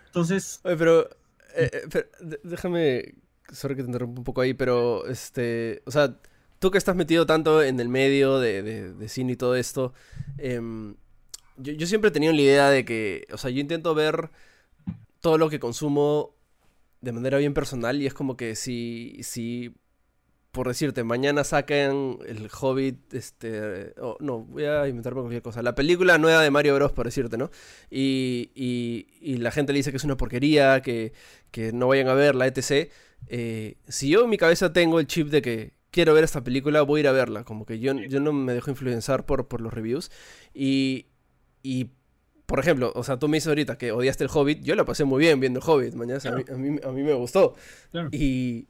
Entonces, Oye, pero, eh, eh, pero, déjame, sorry que te interrumpa un poco ahí, pero, este, o sea, tú que estás metido tanto en el medio de, cine y todo esto, em, yo, siempre he tenido la idea de que, o sea, yo intento ver todo lo que consumo de manera bien personal y es como que si, si por decirte, mañana sacan el Hobbit, este, no, voy a inventarme cualquier cosa, la película nueva de Mario Bros, por decirte, ¿no? Y, y- y la gente le dice que es una porquería, que, que no vayan a verla, etc. eh, si yo en mi cabeza tengo el chip de que quiero ver esta película, voy a ir a verla, como que yo, yo no me dejo influenciar por, por los reviews. Y, y, por ejemplo, o sea, tú me dices ahorita que odiaste el Hobbit, yo la pasé muy bien viendo el Hobbit, mañana, a, mí, a, mí, a mí me gustó. claro. Y.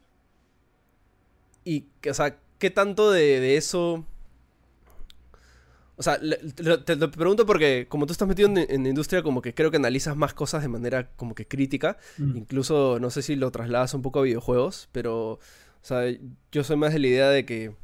Y, o sea, ¿qué tanto de, de eso. O sea, le- te, lo- te lo pregunto porque, como tú estás metido en, en la industria, como que creo que analizas más cosas de manera como que crítica. Mm. Incluso, no sé si lo trasladas un poco a videojuegos, pero. O sea, yo soy más de la idea de que.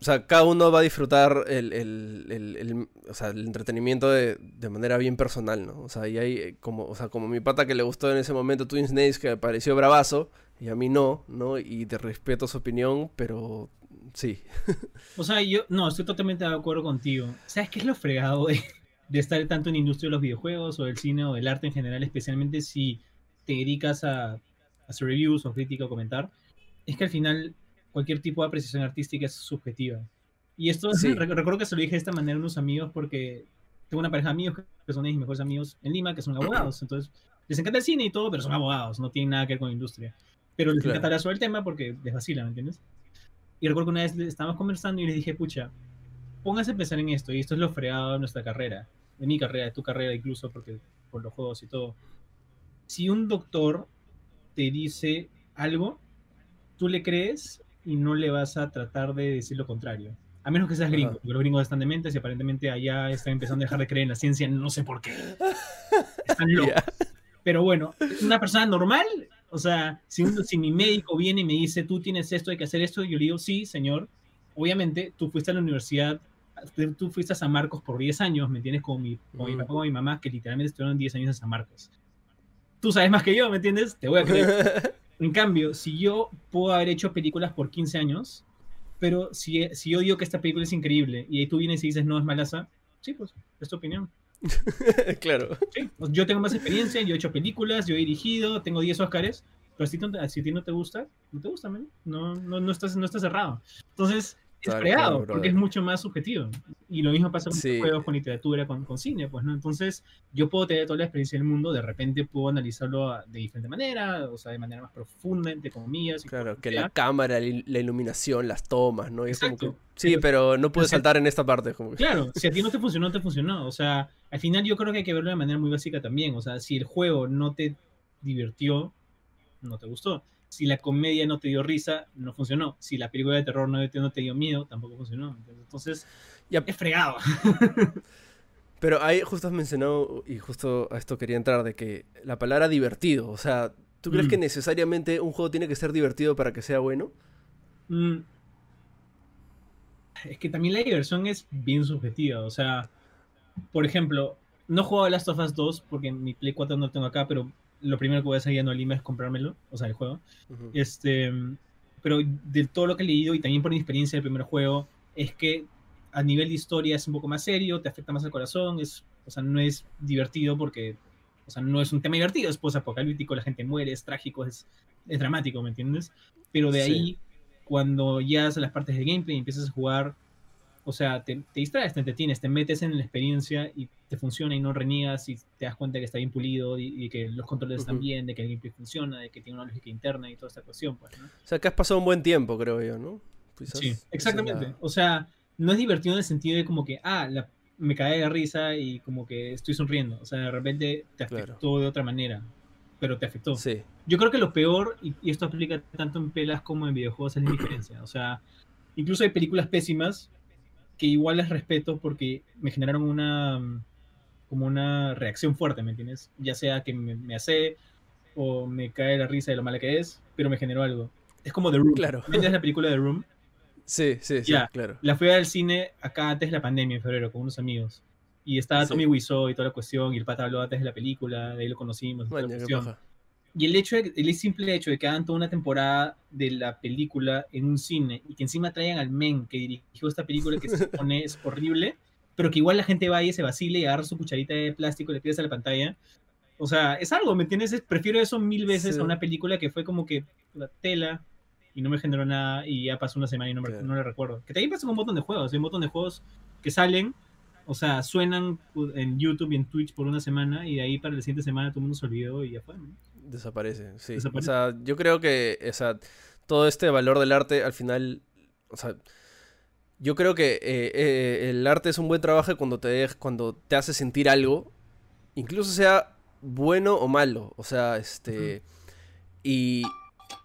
O sea, cada uno va a disfrutar el, el- el- o sea, entretenimiento de, de manera bien personal, ¿no? O sea, y hay eh, como, o sea, como mi pata que le gustó en ese momento Twin Snakes, que me pareció bravazo, y a mí no, ¿no? Y te respeto su opinión, pero sí. O sea, yo no, estoy totalmente de acuerdo contigo. ¿Sabes qué es lo fregado de, de estar tanto en la industria de los videojuegos o del cine o del arte en general, especialmente si te dedicas a hacer reviews o crítica o comentar? Es que al final cualquier tipo de apreciación artística es subjetiva. Y esto, Sí. re- recuerdo que se lo dije de esta manera a unos amigos porque tengo una pareja de amigos que son mis mejores amigos en Lima, que son abogados. Entonces, les encanta el cine y todo, pero son abogados, no tienen nada que ver con la industria. Pero les Claro. encanta hablar sobre el tema porque les vacila, ¿me entiendes? Y recuerdo que una vez estábamos conversando y les dije, pucha, póngase a pensar en esto, y esto es lo fregado de nuestra carrera, de mi carrera, de tu carrera incluso, porque por los juegos y todo. Si un doctor te dice algo, tú le crees y no le vas a tratar de decir lo contrario. A menos que seas gringo, porque los gringos están dementes y aparentemente allá están empezando a dejar de creer en la ciencia, no sé por qué. Están locos. Pero bueno, una persona normal, o sea, si, un- si mi médico viene y me dice, tú tienes esto, hay que hacer esto, yo le digo, sí, señor. Obviamente, tú fuiste a la universidad, tú- fuiste a San Marcos por 10 años, ¿me entiendes? Con mi, con mi papá o mi mamá, que literalmente estuvieron 10 años en San Marcos. Tú sabes más que yo, ¿me entiendes? Te voy a creer. En cambio, si yo puedo haber hecho películas por 15 años, pero si, si yo digo que esta película es increíble y ahí tú vienes y dices, no, es malaza, sí, pues, es tu opinión. claro. Sí, pues, yo tengo más experiencia, yo he hecho películas, yo he dirigido, tengo 10 Oscars, pero si, si a ti no te gusta, no te gusta, man. No, no, no, estás, no estás cerrado. Entonces, fregado, cual, porque es mucho más subjetivo. Y lo mismo pasa con Sí. juegos, con literatura, con, con cine, pues, ¿no? Entonces, yo puedo tener toda la experiencia del mundo, de repente puedo analizarlo a- de diferente manera, o sea, de manera más profunda, entre comillas. Claro, que sea. la cámara, la il- la iluminación, las tomas, ¿no? Y es como que, sí, Pero- pero no pero- saltar en esta parte. Como que- Claro, si a ti no te funcionó, no te funcionó. O sea, al final yo creo que hay que verlo de manera muy básica también. O sea, si el juego no te divirtió, no te gustó. Si la comedia no te dio risa, no funcionó. Si la película de terror no te, no te dio miedo, tampoco funcionó. Entonces, Ya, es fregado. Pero ahí justo has mencionado, y justo a esto quería entrar, de que la palabra divertido, o sea, ¿tú crees Mm. que necesariamente un juego tiene que ser divertido para que sea bueno? Mm. Es que también la diversión es bien subjetiva. O sea, por ejemplo, no juego a Last of Us 2 porque mi Play 4 no lo tengo acá, pero lo primero que voy a hacer ya no Lima es comprármelo, o sea, el juego. Este, pero de todo lo que he leído y también por mi experiencia del primer juego, es que a nivel de historia es un poco más serio, te afecta más al corazón, es, o sea, no es divertido porque, o sea, no es un tema divertido, es post-apocalíptico, la gente muere, es trágico, es, es dramático, ¿me entiendes? Pero de ahí, cuando ya a las partes de gameplay y empiezas a jugar, o sea, te, te, distraes, te entretienes, te metes en la experiencia y te funciona y no reniegas y te das cuenta que está bien pulido y, que los controles están bien, de que el gameplay funciona, de que tiene una lógica interna y toda esta cuestión, pues, ¿no? O sea, que has pasado un buen tiempo, creo yo, ¿no? sí, exactamente. O sea, no es divertido en el sentido de como que, ah, me cae de risa y como que estoy sonriendo. O sea, de repente te afectó de otra manera, pero te afectó. Sí. Yo creo que lo peor, y, y esto aplica tanto en pelas como en videojuegos, es la diferencia. O sea, incluso hay películas pésimas que igual les respeto porque me generaron una como una reacción fuerte, ¿me entiendes? Ya sea que me, hace o me cae la risa de lo mala que es, pero me generó algo. Es como The Room. Claro. ¿Me entiendes la película The Room? Sí, sí, sí, claro. La fui al cine acá antes de la pandemia, en febrero, con unos amigos. Y estaba Tommy Wiseau y toda la cuestión, y el pata habló antes de la película, de ahí lo conocimos. Y el hecho, el simple hecho de que hagan toda una temporada de la película en un cine y que encima traigan al men que dirigió esta película que se pone es horrible, pero que igual la gente vaya y se vacile y agarra su cucharita de plástico y le pides a la pantalla. O sea, es algo, ¿me entiendes? Prefiero eso mil veces a una película que fue como que la tela y no me generó nada y ya pasó una semana y no, me, no le recuerdo. Que también pasa con un montón de juegos. Hay un montón de juegos que salen, o sea, suenan en YouTube y en Twitch por una semana y de ahí para la siguiente semana todo el mundo se olvidó y ya fue. Desaparece, sí. O sea, yo creo que o sea, todo este valor del arte al final, o sea, yo creo que eh, eh, el arte es un buen trabajo cuando te, cuando te hace sentir algo, incluso sea bueno o malo. O sea, este. Y.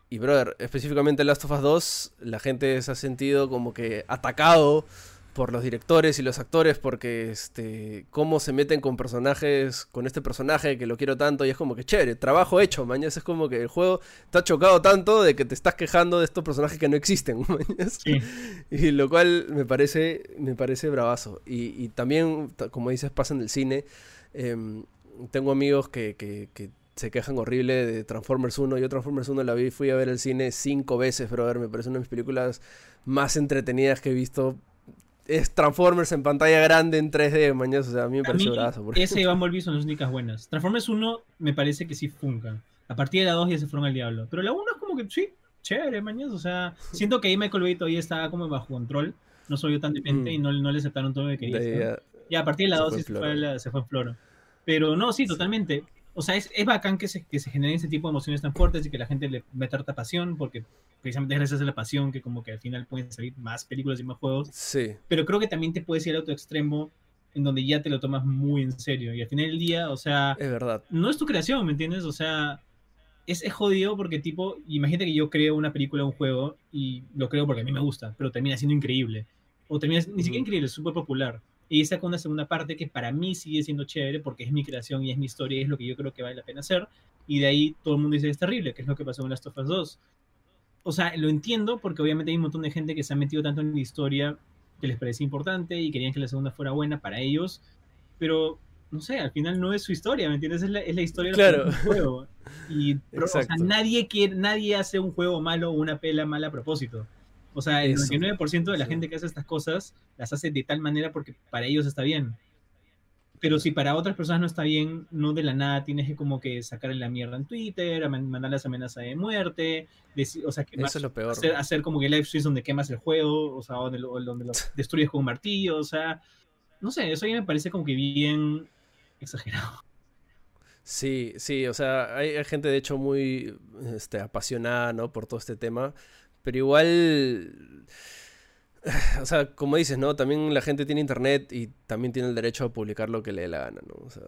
Y, brother, específicamente en Last of Us 2, la gente se ha sentido como que atacado por los directores y los actores porque este cómo se meten con personajes con este personaje que lo quiero tanto y es como que chévere trabajo hecho mañas es como que el juego está chocado tanto de que te estás quejando de estos personajes que no existen mañas y lo cual me parece me parece bravazo y, también como dices pasa en el cine em, tengo amigos que, que, se quejan horrible de Transformers 1. Yo Transformers 1 la vi, fui a ver el cine cinco veces, brother. Me parece una de mis películas más entretenidas que he visto es Transformers en pantalla grande en 3D, mañana. O sea, a mí me parece brazo. Ese y Bumblebee son las únicas buenas. Transformers 1 me parece que sí funcan. A partir de la 2 ya se fueron al diablo. Pero la 1 es como que sí, chévere, mañana. O sea, siento que ahí Michael Bay todavía estaba como bajo control. No soy yo tan dependiente mm. y no, no, le aceptaron todo lo que hizo. Ya, a partir de la 2 se, fue, se fue en floro. Pero no, sí, totalmente o sea, es, es bacán que se, que se generen ese tipo de emociones tan fuertes y que la gente le meta harta pasión, porque precisamente gracias a la pasión que como que al final pueden salir más películas y más juegos. Sí. Pero creo que también te puedes ir a otro extremo en donde ya te lo tomas muy en serio. Y al final del día, o sea... Es verdad. No es tu creación, ¿me entiendes? O sea, es, es jodido porque tipo, imagínate que yo creo una película o un juego y lo creo porque a mí me gusta, pero termina siendo increíble. O termina ni siquiera increíble, súper popular y saca una segunda parte que para mí sigue siendo chévere porque es mi creación y es mi historia y es lo que yo creo que vale la pena hacer. Y de ahí todo el mundo dice es terrible, que es lo que pasó con Last of Us 2. O sea, lo entiendo porque obviamente hay un montón de gente que se ha metido tanto en la historia que les parece importante y querían que la segunda fuera buena para ellos, pero no sé, al final no es su historia, ¿me entiendes? Es la, es la historia del juego. Y o sea, nadie, quiere, nadie hace un juego malo o una pela mala a propósito. O sea, el 99% de la gente que hace estas cosas las hace de tal manera porque para ellos está bien. Pero si para otras personas no está bien, no de la nada tienes que como que sacarle la mierda en Twitter, mandarles amenazas de muerte, o sea, que Eso es lo peor. Hacer, como que live streams donde quemas el juego, o sea, donde lo, donde lo destruyes con un martillo, o sea, no sé, eso a mí me parece como que bien exagerado. Sí, sí, o sea, hay, hay gente de hecho muy este, apasionada, ¿no? Por todo este tema. Pero igual, o sea, como dices, ¿no? También la gente tiene internet y también tiene el derecho a publicar lo que le dé la gana, ¿no? O sea...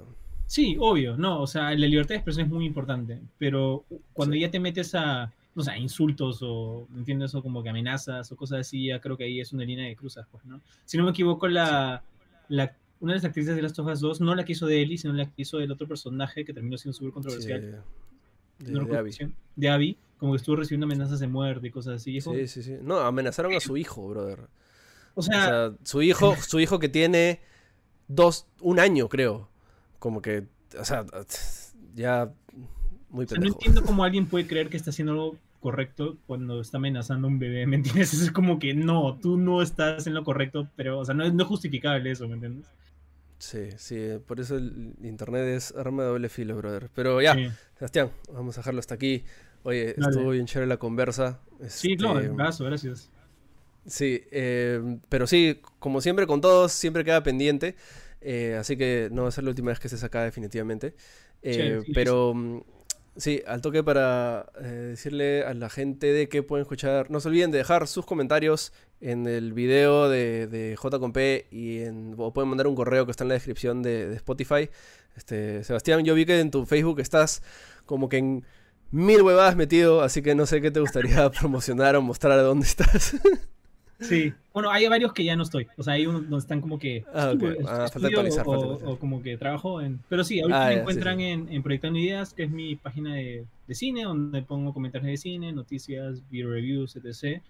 Sí, obvio, no, o sea, la libertad de expresión es muy importante, pero cuando ya te metes a, no sé, insultos o, ¿entiendes? O como que amenazas o cosas así, ya creo que ahí es una línea de cruzas, pues, ¿no? Si no me equivoco, la, la una de las actrices de Last of Us 2 no la quiso de Ellie, sino la quiso del otro personaje que terminó siendo súper controversial. de, de, Abby. De Abby como que estuvo recibiendo amenazas de muerte y cosas así. Sí, sí, sí. No, amenazaron a su hijo, brother. O sea, su hijo, su hijo que tiene dos, un año, creo. Como que, o sea, ya muy pendejo. no entiendo cómo alguien puede creer que está haciendo algo correcto cuando está amenazando a un bebé, ¿me entiendes? Es como que no, tú no estás en lo correcto, pero, o sea, no es, no justificable eso, ¿me entiendes? Sí, sí, por eso el internet es arma de doble filo, brother. Pero ya, Sebastián, vamos a dejarlo hasta aquí. Oye, estuvo bien chévere la conversa. Sí, claro, este, gracias, gracias. Sí, eh, pero sí, como siempre con todos, siempre queda pendiente. Eh, así que no va a ser la última vez que se saca definitivamente. Eh, pero mm, sí, al toque para decirle a la gente de que pueden escuchar, no se olviden de dejar sus comentarios en el video de, de J y en, o pueden mandar un correo que está en la descripción de, de Spotify. Este, Sebastián, yo vi que en tu Facebook estás como que en mil huevadas metido, así que no sé qué te gustaría promocionar o mostrar de dónde estás. Sí, bueno, hay varios que ya no estoy. O sea, hay unos donde están como que. Ah, ah falta actualizar, o, como que trabajo en. Pero sí, ahorita ah, me encuentran En, en, Proyectando Ideas, que es mi página de, de, cine, donde pongo comentarios de cine, noticias, video reviews, etc.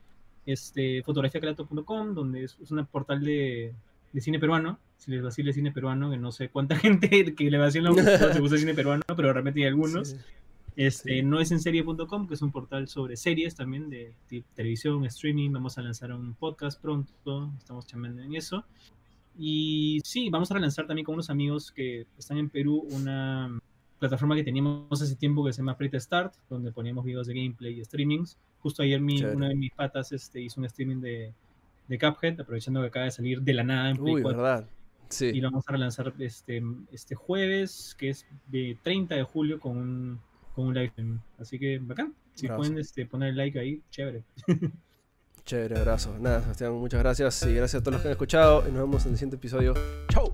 Este, fotografiacalato.com, donde es, un portal de, de, cine peruano. Si les vacila cine peruano, que no sé cuánta gente que le vacila se gusta cine peruano, pero realmente hay algunos. Este, No es en serie.com, que es un portal sobre series también de, televisión, streaming. Vamos a lanzar un podcast pronto, estamos chamando en eso. Y sí, vamos a relanzar también con unos amigos que están en Perú una plataforma que teníamos hace tiempo que se llama Play Start, donde poníamos videos de gameplay y streamings. Justo ayer mi, una de mis patas este, hizo un streaming de, de Cuphead, aprovechando que acaba de salir de la nada en Play Uy, verdad. Sí. Y lo vamos a relanzar este, este jueves, que es de 30 de julio, con un con un like. Así que bacán. Si pueden este, poner el like ahí, chévere. Chévere, abrazo. Nada, Sebastián, muchas gracias y gracias a todos los que han escuchado y nos vemos en el siguiente episodio. ¡Chao!